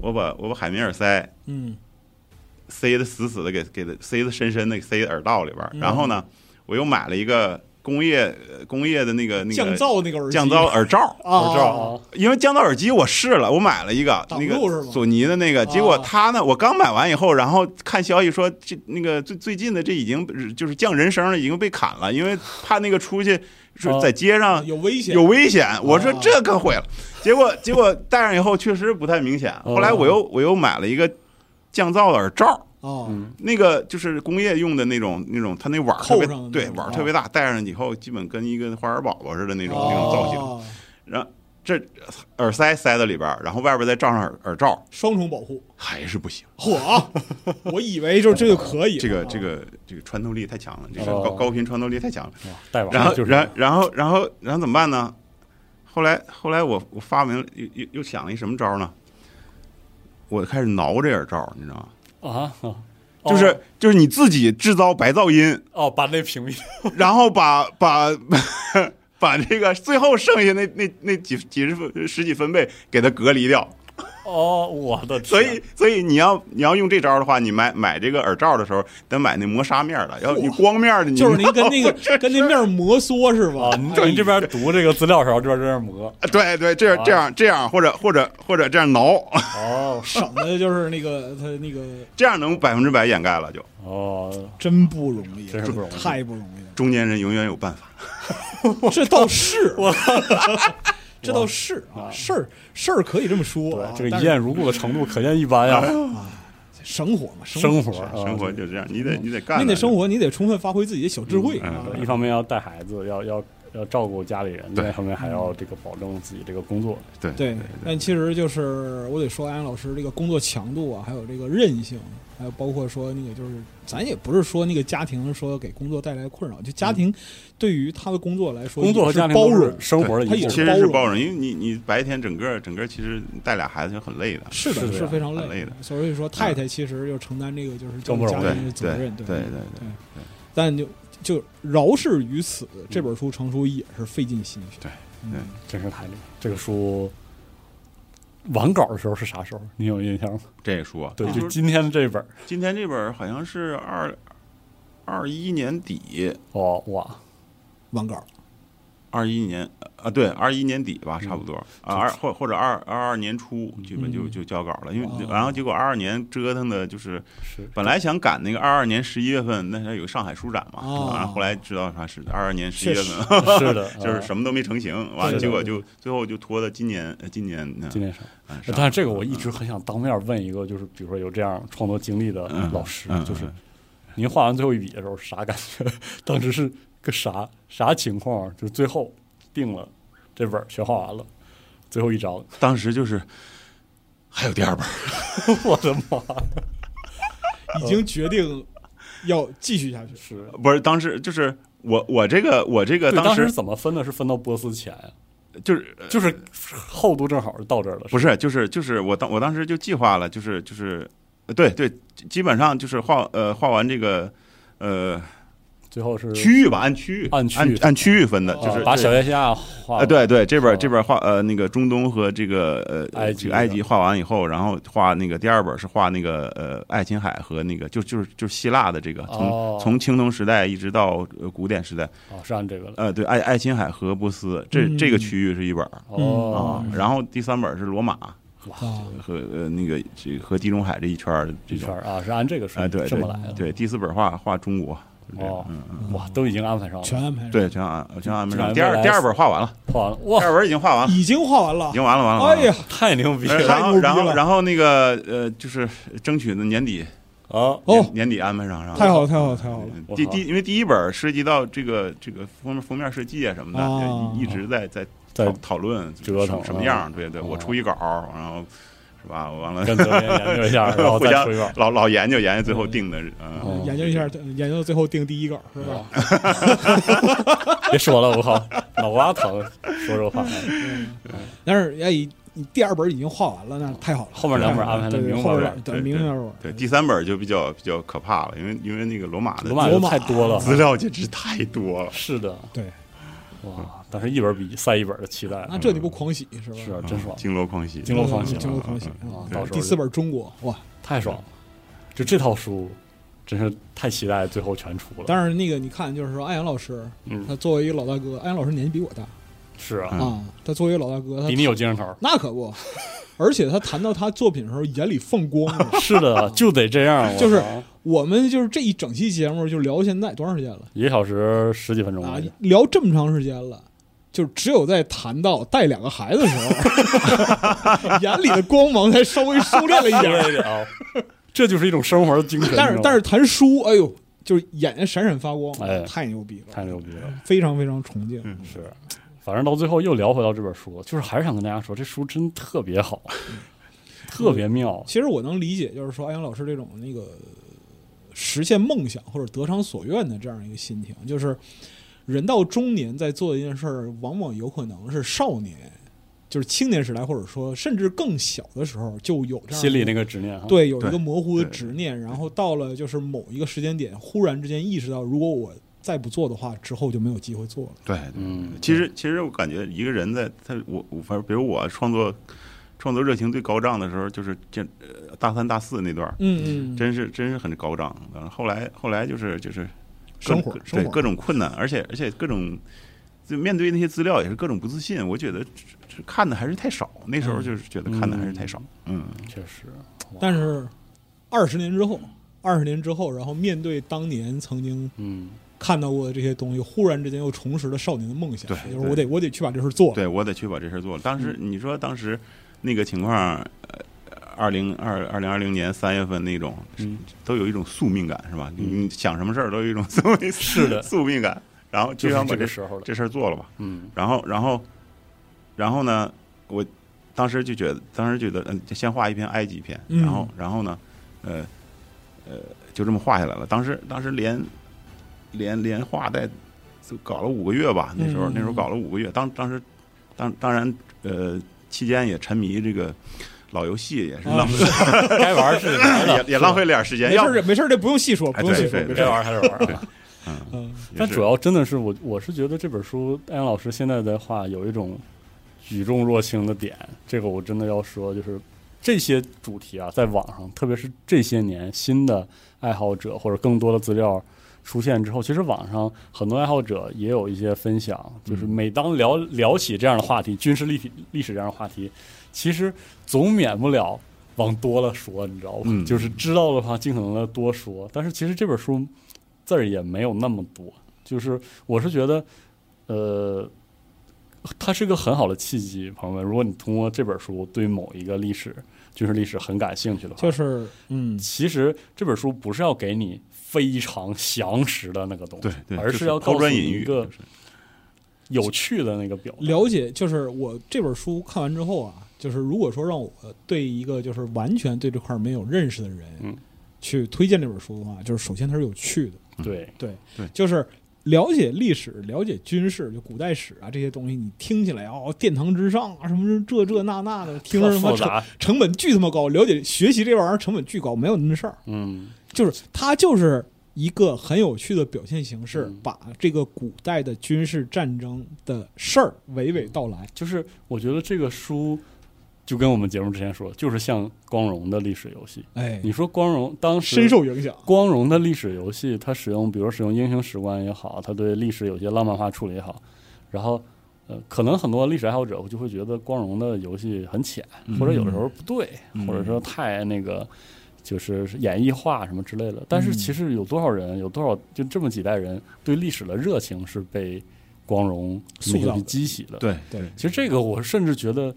我把我把海绵耳塞嗯塞的死死的，给给它塞的深深的，塞耳道里边儿。嗯然后呢，我又买了一个工业呃工业的那个那个降噪那个耳机降噪耳罩。啊，我知道啊，因为降噪耳机我试了，我买了一个那个索尼的那个，结果啊他呢，我刚买完以后，然后看消息说这那个最最近的这已经就是降人声了，已经被砍了，因为怕那个出去是哦在街上有危险，有危险。我说啊这可毁了，结果结果戴上以后确实不太明显。哦后来我又我又买了一个降噪的耳罩。哦，嗯，那个就是工业用的那种那种，它那碗儿特别对碗儿特别大，戴上以后基本跟一个花园宝宝似的那种那种造型。哦然后这耳塞塞在里边儿，然后外边再罩上耳耳罩，双重保护。还是不行。嚯，我以为就这个可以。这个啊这个这个穿透力太强了，这个哦高高频穿透力太强了。然后然然后然后然后怎么办呢？后来后来我我发明了又又又想了一什么招呢？我开始挠这耳罩，你知道吗？啊，啊就是就是你自己制造白噪音，哦，把那屏蔽然后把把把这个最后剩下那那那几几十分十几分贝给它隔离掉。哦，我的天，所以所以你要你要用这招的话，你买买这个耳罩的时候得买那磨砂面的，要你光面的你就是您跟那个这 跟那面儿摩挲 是吧？啊，您您这边读这个资料的时候，这边这样磨，对对，这样这样这样或者或者或者这样挠，哦省的就是那个 他那个这样能百分之百掩盖了就。哦，真不容易，真是不容易太不容易了。中年人永远有办法。这倒是，我 这倒是啊，事儿事儿可以这么说啊，，这个一见如故的程度可见一斑呀，生活嘛，生活生活就这样，你得你得干。你得生。活，你得充分发挥自己的小智慧一方面要带孩子，要要要照顾家里人，对。另一方面还要这个保证自己这个工作，对。对，但其实就是我得说，安阳老师这个工作强度啊，还有这个韧性，还有包括说那个就是，咱也不是说那个家庭说给工作带来困扰，就家庭对于他的工作来说，工作和家庭包容，生活他也其实是包容，因为你你白天整个整个其实带俩孩子就很累的。是的，是的是非常很累的。所以说，太太其实就承担这个就是更不容易家对对庭的责任，对对对。对。但就就饶是于此，这本书成书也是费尽心血。对嗯真是太厉害。这个书完稿的时候是啥时候？你有印象吗？这个书啊，对，就就今天的这本今天这本好像是二二一年底，哦，哇，完稿，二一年啊，对，二一年底嗯吧，差不多啊，二或或者二二二年初基本就嗯就交稿了，因为哦然后结果二二年折腾的就是是本来想赶那个二二年十一月份，那时候有个上海书展嘛，哦然后后来知道啥是二二年十一月份，是的，就是啊什么都没成型，完了结果就最后就拖到今年，呃今年呃今年上。啊但是这个我一直很想当面问一个，就是比如说有这样创作经历的嗯老师嗯，就是您画完最后一笔的时候啥感觉？当时是个啥啥情况？就是最后定了这本儿全画完了，最后一章，当时就是还有第二本，我的妈！已经决定要继续下去。是，不是当时就是我我这个我这个，当时时怎么分的？是分到波斯前呀？就是就是厚度正好是到这儿了，不是，就是就是我当我当时就计划了，就是就是，呃对对，基本上就是画呃画完这个呃最后是区域吧，按区域按区域按按区域分的，哦就是把小亚细亚画呃，对对，这边哦这边画呃那个中东和这个呃埃及这个埃及画完以后，然后画那个第二本是画那个呃爱琴海和那个就就是就是希腊的这个从哦从青铜时代一直到呃古典时代，哦，是按这个了，呃对爱爱琴海和波斯这嗯这个区域是一本儿哦啊，，然后第三本是罗马。哇，啊，和呃那个这和地中海这一圈儿这种一圈儿啊，是按这个顺哎对序这么来的，对，第四本画画中国，哦嗯嗯，哇，都已经安排上了，全安排上，对，全安全安排上。这未来第二第二本画完了，画完了，第，二本已经画完了，已经画完了。已。经完了完了。哎呀，，太牛逼了。呃然后然后然后那个呃，就是争取的年底啊！哦。年年底安排上，然后太好，太好，太好了！第第因为第一本涉及到这个这个封面封面设计啊什么哦的，一一直在在在讨讨论折腾什么样。对对，哦。我出一稿，然后是吧？完了跟责编研究一下，然后互相再出一稿。老 老研究研究，最后定的嗯。哦研究一下，研究到最后定第一个是吧？别说了，我靠，脑瓜疼，说这话。但是哎，你第二本已经画完了，那太好了。后面两本安排的明白了对对明白了。对，第三本就比较比较可怕了，因为因为那个罗马的罗马太多了，资料简直太多了。是的，对，哇！但是一本比赛一本的期待那这你不狂喜是吧？是啊，真爽，惊罗狂喜，惊罗狂喜惊罗狂喜啊啊！到时候第四本中国哇，太爽了。就这套书，真是太期待最后全出了。但是那个你看，就是说艾阳老师，嗯，他作为一个老大哥，艾阳老师年纪比我大是啊，嗯啊，他作为一个老大哥，他比你有精神头。那可不，而且他谈到他作品的时候，眼里放光啊。是的，就得这样。我就是操我们就是这一整期节目就聊现在多长时间了一个小时十几分钟啊，？聊这么长时间了。就只有在谈到带两个孩子的时候，眼里的光芒才稍微收敛了一点 这就是一种生活的精神。但是但是谈书，哎呦，就是眼睛闪闪发光，哎太牛逼了，太牛逼了，非常非常崇敬。嗯是。反正到最后又聊回到这本书，就是还是想跟大家说，这书真特别好，特别妙。其实我能理解，就是说安阳老师这种那个实现梦想或者得偿所愿的这样一个心情，就是人到中年在做一件事儿，往往有可能是少年，就是青年时代，或者说甚至更小的时候就有这样心里那个个执念，对有一个模糊的执念，然后到了就是某一个时间点，忽然之间意识到，如果我再不做的话，之后就没有机会做了。对，嗯，其实其实我感觉一个人在他我我反正比如我创作创作热情最高涨的时候，就是这呃大三大四那段儿，嗯嗯，真是真是很高涨。然后后来后来就是就是生活各生活对各种困难，而且而且各种就面对那些资料也是各种不自信。我觉得这这看的还是太少，那时候就是觉得看的还是太少。嗯，确实，但是二十年之后，二十年之后，然后面对当年曾经嗯，看到过的这些东西，忽然之间又重拾了少年的梦想，对就是我得我得去把这事儿做了。对我得去把这事儿做了。当时你说当时那个情况，呃，二零二二零二零年三月份那种，嗯都有一种宿命感，是吧？嗯你想什么事儿都有一种宿命是的 宿命感，然后就就是想把这这时候了，这事儿做了吧。嗯然后，然后，然后呢，我当时就觉得，当时觉得，嗯，就先画一篇埃及篇，嗯然后，然后呢，呃，呃，就这么画下来了。当时，当时连连连画带就搞了五个月吧，那时候、嗯那时候搞了五个月。当当时，当当然，呃，期间也沉迷这个老游戏，也是啊浪费，该玩是 也也浪费了点时间。要没事，没事儿，这不用细说，哎不用细说，该没事儿。玩还是玩啊。嗯，但主要真的是我，我是觉得这本书艾阳老师现在的话有一种举重若轻的点，这个我真的要说，就是这些主题啊，在网上，特别是这些年新的爱好者或者更多的资料出现之后，其实网上很多爱好者也有一些分享，就是每当聊聊起这样的话题，军事历史历史这样的话题，其实总免不了往多了说，你知道吧？嗯 就是知道的话，尽可能的多说。但是其实这本书字儿也没有那么多，就是我是觉得，呃，它是个很好的契机，朋友们。如果你通过这本书对某一个历史、军事历史很感兴趣的话，就是嗯，其实这本书不是要给你非常详实的那个东西，对对，而是要告诉砖引玉，一个有趣的那个表达。了解，就是我这本书看完之后啊，就是如果说让我对一个就是完全对这块没有认识的人，嗯。去推荐这本书的话，就是首先它是有趣的，对，对对。就是了解历史、了解军事，就古代史啊这些东西，你听起来哦，殿堂之上啊，什么这这那那的，听着特他妈成，成本巨他妈高，了解学习这玩意儿成本巨高，没有那么事儿，嗯，就是它就是一个很有趣的表现形式，嗯。把这个古代的军事战争的事儿娓娓道来。就是我觉得这个书就跟我们节目之前说，就是像光荣的历史游戏。哎，你说光荣当时深受影响。光荣的历史游戏，它使用，比如使用英雄史观也好，它对历史有些浪漫化处理也好，然后呃，可能很多历史爱好者就会觉得光荣的游戏很浅，嗯或者有的时候不对，嗯或者说太那个就是演绎化什么之类的。但是嗯其实有多少人，有多少就这么几代人对历史的热情是被光荣塑造的激起的。对对其实这个我甚至觉得，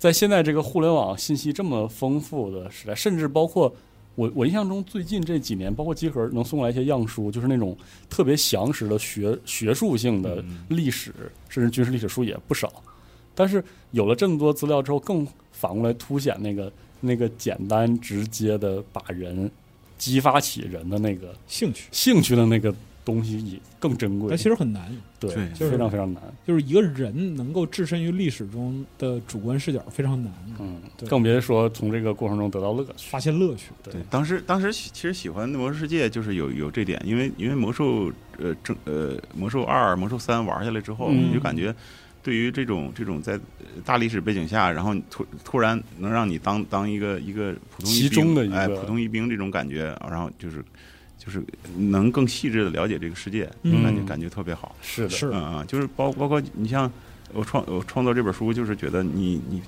在现在这个互联网信息这么丰富的时代，甚至包括我我印象中最近这几年，包括集合能送来一些样书，就是那种特别详实的学学术性的嗯历史，甚至军事历史书也不少。但是有了这么多资料之后，更反过来凸显那个那个简单直接的把人激发起人的那个兴趣，兴趣的那个东西也更珍贵但。其实很难，对，就是非常非常难。就是一个人能够置身于历史中的主观视角非常难，嗯对，更别说从这个过程中得到乐趣。发现乐趣。对对，当时当时其实喜欢魔兽世界就是有有这点，因为因为魔兽呃正呃魔兽二、魔兽三玩下来之后，嗯你就感觉对于这种这种在呃大历史背景下，然后突突然能让你当当一个一个普通一其中兵的一个哎普通一兵这种感觉，然后就是就是能更细致的了解这个世界，嗯。感觉感觉特别好。是的，是。嗯嗯，就是包包括你像我创我创作这本书，就是觉得你你。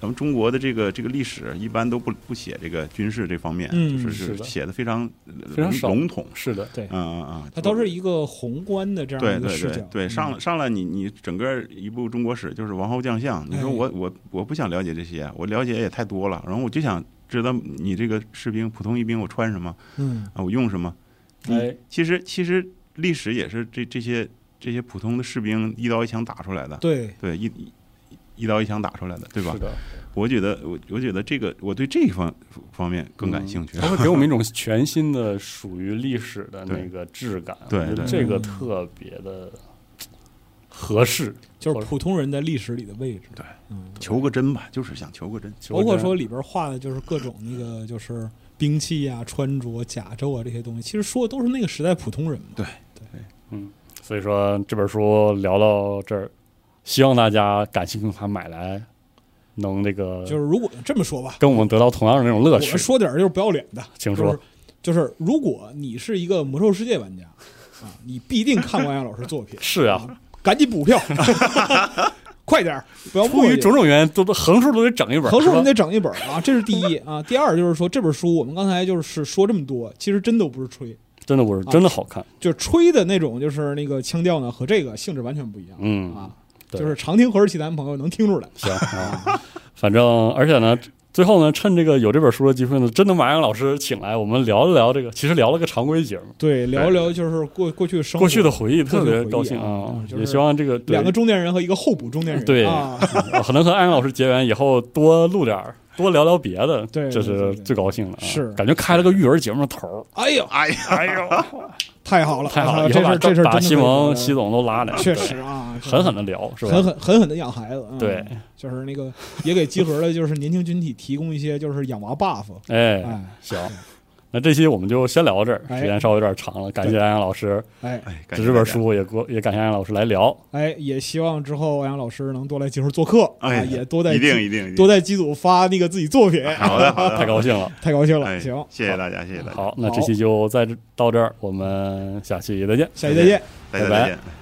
咱们中国的这个这个历史一般都不不写这个军事这方面，嗯就是是写的非常非常笼统，是的，对，嗯嗯嗯，它都是一个宏观的这样对对一个视角。对对，上嗯。了上来你你整个一部中国史就是王侯将相，你说哎。我我我不想了解这些，我了解也太多了，然后我就想知道你这个士兵普通一兵我穿什么嗯，啊，我用什么？你哎，其实其实历史也是这这些这些普通的士兵一刀一枪打出来的，对，对一一一刀一枪打出来的，对吧是？的，我觉得我我觉得这个我对这一方方面更感兴趣。它会给我们一种全新的属于历史的那个质感，对这个特别的合适，就是普通人在历史里的位置。对，嗯，求个真吧，就是想求个真。包括说里边画的就是各种那个就是兵器啊、穿着、甲胄啊这些东西，其实说的都是那个时代普通人嘛。对嗯所以说这本书聊到这儿，希望大家感兴趣的话买来，能那个就是如果这么说吧，跟我们得到同样的那种乐趣们。说点儿就是不要脸的，请说就是，就是如果你是一个魔兽世界玩家啊，你必定看过安阳老师作品，是啊，赶紧补票，快点儿，不要出于。种种原因，都都横竖都得整一本，横竖你得整一本啊，这是第一啊。第二就是说这本书，我们刚才就是说这么多，其实真的不是吹，真的不是真的好看，就是吹的那种，就是那个腔调呢和这个性质完全不一样嗯啊。就是常听《何氏奇谈》的朋友能听出来，行啊，反正而且呢，最后呢，趁这个有这本书的机会呢，真的把杨老师请来，我们聊一聊这个，其实聊了个常规节目，对，聊一聊就是过过去生活过去的回忆，特别高兴啊嗯就是也希望这个对。两个中年人和一个候补中年人，对可能和安阳老师结缘以后多录点儿，多聊聊别的，对这是最高兴的啊，是。感觉开了个育儿节目的头儿，哎呦，哎呀，哎呦，太好了，太好了，这事这事把西蒙、西西总都拉来，确实啊，狠狠的聊，是吧？狠狠狠狠的养孩子，嗯对，就是那个也给集合的，就是年轻群体提供一些就是养娃 buff，哎，哎行，那这期我们就先聊到这儿，哎。时间稍微有点长了，感谢安阳老师，哎。哎，感这这本书也过也感谢安阳老师来聊，哎，也希望之后欧阳老师能多来集合做客啊，哎，也多在一定一定多在机组发那个自己作品，好的好的，太高兴了。太高兴了，哎，行，谢谢大家，谢谢大家，好，那这期就在这到这儿，我们下期再见。下期再见。拜拜